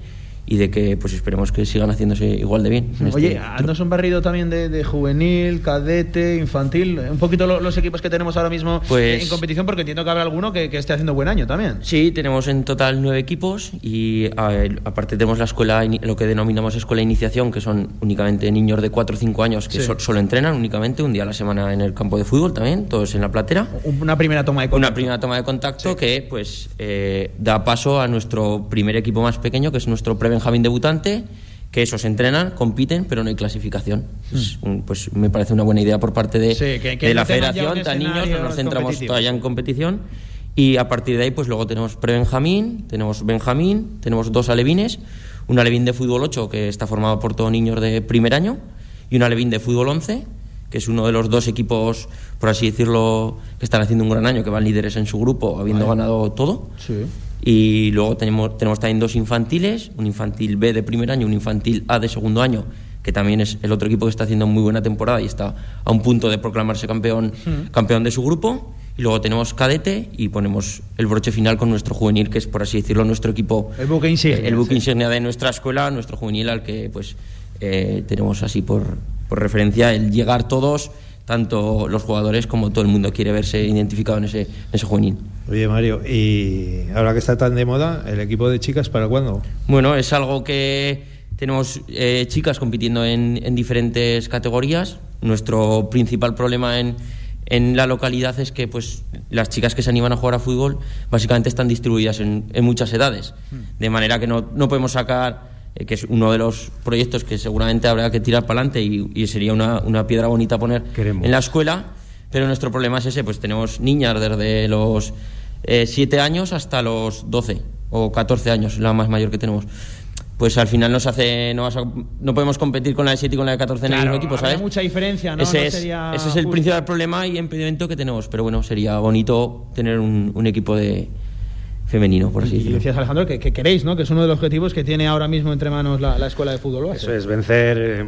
y de que pues esperemos que sigan haciéndose igual de bien. Oye, andas un barrido también de, juvenil, cadete, infantil, un poquito los equipos que tenemos ahora mismo pues en competición, porque entiendo que habrá alguno que, esté haciendo buen año también. Sí, tenemos en total nueve equipos y aparte tenemos la escuela, lo que denominamos escuela de iniciación, que son únicamente niños de 4 o 5 años que solo entrenan únicamente un día a la semana en el campo de fútbol también, todos en la platera. Una primera toma de contacto. Una primera toma de contacto que pues eh, da paso a nuestro primer equipo más pequeño, que es nuestro pre Benjamín debutante, que esos entrenan, compiten, pero no hay clasificación. Mm. pues me parece una buena idea por parte de, de la federación, tan niños, no nos centramos todavía en competición. Y a partir de ahí, pues luego tenemos pre-Benjamín, tenemos Benjamín, tenemos dos alevines, un alevín de fútbol 8 que está formado por todos niños de primer año y un alevín de fútbol 11 que es uno de los dos equipos, por así decirlo, que están haciendo un gran año, que van líderes en su grupo, habiendo ganado todo. Sí. Y luego tenemos, tenemos también dos infantiles, un infantil B de primer año, un infantil A de segundo año, que también es el otro equipo que está haciendo muy buena temporada y está a un punto de proclamarse campeón, hmm. campeón de su grupo. Y luego tenemos cadete y ponemos el broche final con nuestro juvenil, que es, por así decirlo, nuestro equipo. El buque insignia. El buque insignia de nuestra escuela, nuestro juvenil, al que pues eh, tenemos así por, por referencia el llegar todos tanto los jugadores como todo el mundo quiere verse identificado en ese, en ese juvenil. Oye Mario, y ahora que está tan de moda, ¿el equipo de chicas para cuándo? Bueno, es algo que tenemos eh, chicas compitiendo en, en, diferentes categorías. Nuestro principal problema en, en, la localidad es que pues, las chicas que se animan a jugar a fútbol básicamente están distribuidas en, en muchas edades, hmm. de manera que no, no podemos sacar eh, que es uno de los proyectos que seguramente habrá que tirar para adelante y, sería una, una, piedra bonita poner en la escuela, pero nuestro problema es ese, pues tenemos niñas desde los 7 eh, años hasta los 12 o 14 años, la más mayor que tenemos pues al final nos hace no, no podemos competir con la de 7 y con la de 14 en el mismo equipo, ¿sabes? mucha diferencia, ¿no? Ese, es, ese es el principal problema y impedimento que tenemos, pero bueno, sería bonito tener un, un equipo de, femenino, por así decirlo. Y decías, Alejandro, que, queréis, ¿no? Que es uno de los objetivos que tiene ahora mismo entre manos la, escuela de fútbol Eso es, vencer, eh,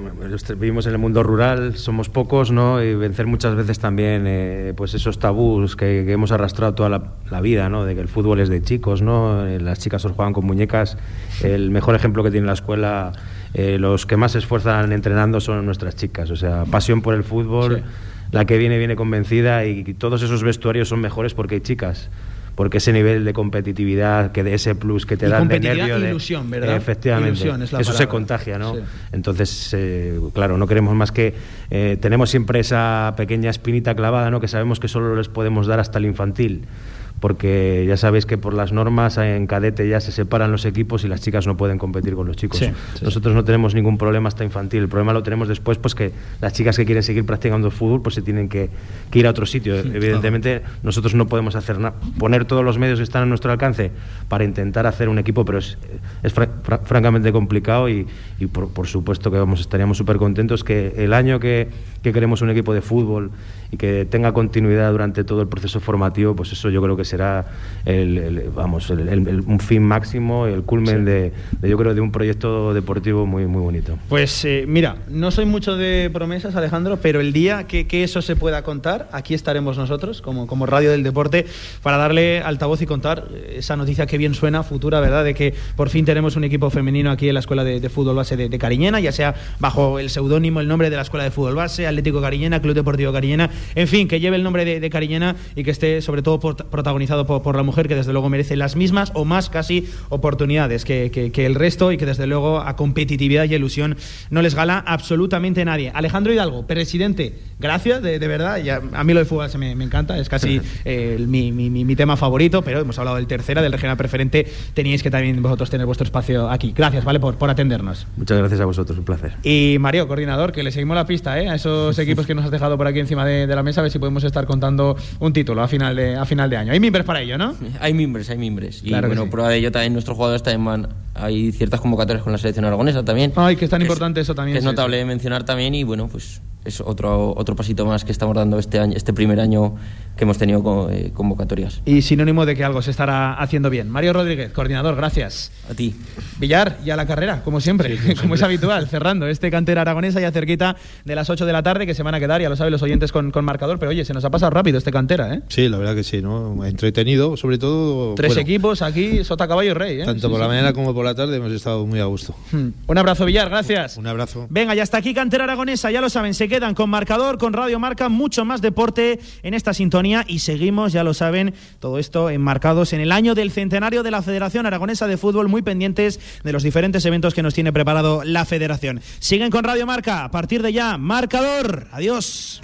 vivimos en el mundo rural, somos pocos, ¿no? Y vencer muchas veces también, eh, pues esos tabús que, hemos arrastrado toda la, vida, ¿no? De que el fútbol es de chicos, ¿no? Eh, las chicas solo juegan con muñecas. El mejor ejemplo que tiene la escuela, los que más se esfuerzan entrenando son nuestras chicas, o sea, pasión por el fútbol. La que viene, viene convencida y todos esos vestuarios son mejores porque hay chicas porque ese nivel de competitividad, que de ese plus que te dan de nervio, de ilusión, ¿verdad? efectivamente, eso se contagia, ¿no? Entonces, eh, claro, no queremos más que eh, tenemos siempre esa pequeña espinita clavada, ¿no? Que sabemos que solo les podemos dar hasta el infantil porque ya sabéis que por las normas en cadete ya se separan los equipos y las chicas no pueden competir con los chicos. Nosotros no tenemos ningún problema hasta infantil, el problema lo tenemos después, pues que las chicas que quieren seguir practicando fútbol pues se tienen que, ir a otro sitio. Evidentemente nosotros no podemos hacer nada, poner todos los medios que están a nuestro alcance para intentar hacer un equipo, pero es, francamente complicado y, por, supuesto que vamos, estaríamos súper contentos que el año que, que queremos un equipo de fútbol y que tenga continuidad durante todo el proceso formativo, pues eso yo creo que será el, vamos, un fin máximo, el culmen de, yo creo, de un proyecto deportivo muy, muy bonito. Pues eh, mira, no soy mucho de promesas, Alejandro, pero el día que, eso se pueda contar, aquí estaremos nosotros, como, como Radio del Deporte, para darle altavoz y contar esa noticia que bien suena, futura, ¿verdad?, de que por fin tenemos un equipo femenino aquí en la Escuela de, Fútbol Base de, Cariñena, ya sea bajo el seudónimo, el nombre de la Escuela de Fútbol Base, Atlético Cariñena, Club Deportivo Cariñena, en fin, que lleve el nombre de, Cariñena y que esté sobre todo protagonizado por, la mujer, que desde luego merece las mismas o más casi oportunidades que, que, el resto y que desde luego a competitividad y ilusión no les gala absolutamente nadie. Alejandro Hidalgo, presidente, gracias, de, verdad, ya, a mí lo de fútbol me, me encanta, es casi [LAUGHS] eh, mi, mi, mi, tema favorito, pero hemos hablado del tercera, del regional preferente, teníais que también vosotros tener vuestro espacio aquí. Gracias, ¿vale? Por, por atendernos. Muchas gracias a vosotros, un placer. Y Mario, coordinador, que le seguimos la pista ¿eh? a esos equipos que nos has dejado por aquí encima de, la mesa, a ver si podemos estar contando un título a final de, a final de año. Hay mimbres para ello, ¿no? Hay mimbres, hay mimbres. Y bueno, prueba de ello también nuestros jugadores también van, hay ciertas convocatorias con la selección aragonesa también. Ay, que es tan importante eso también. es notable mencionar también y bueno, pues es otro, otro pasito más que estamos dando este, año, este primer año que hemos tenido eh, convocatorias. Y sinónimo de que algo se estará haciendo bien. Mario Rodríguez, coordinador, gracias. A ti. Villar, y a la carrera, como siempre, [LAUGHS] como, es habitual, cerrando este cantera aragonesa ya cerquita de las 8 de la tarde que se van a quedar, ya lo saben los oyentes con, con marcador, pero oye, se nos ha pasado rápido este cantera, ¿eh? Sí, la verdad que sí, ¿no? Entretenido, sobre todo. Tres equipos aquí, Sota, Caballo y Rey, ¿eh? Tanto por la mañana como por la tarde hemos estado muy a gusto. Hmm. Un abrazo, Villar, gracias. Un abrazo. Venga, ya hasta aquí cantera aragonesa, ya lo saben, se quedan con marcador con Radio Marca, mucho más deporte en esta sintonía y seguimos, ya lo saben, todo esto enmarcados en el año del centenario de la Federación Aragonesa de Fútbol, muy pendientes de los diferentes eventos que nos tiene preparado la Federación. Siguen con Radio Marca, a partir de ya, marcador. Adiós.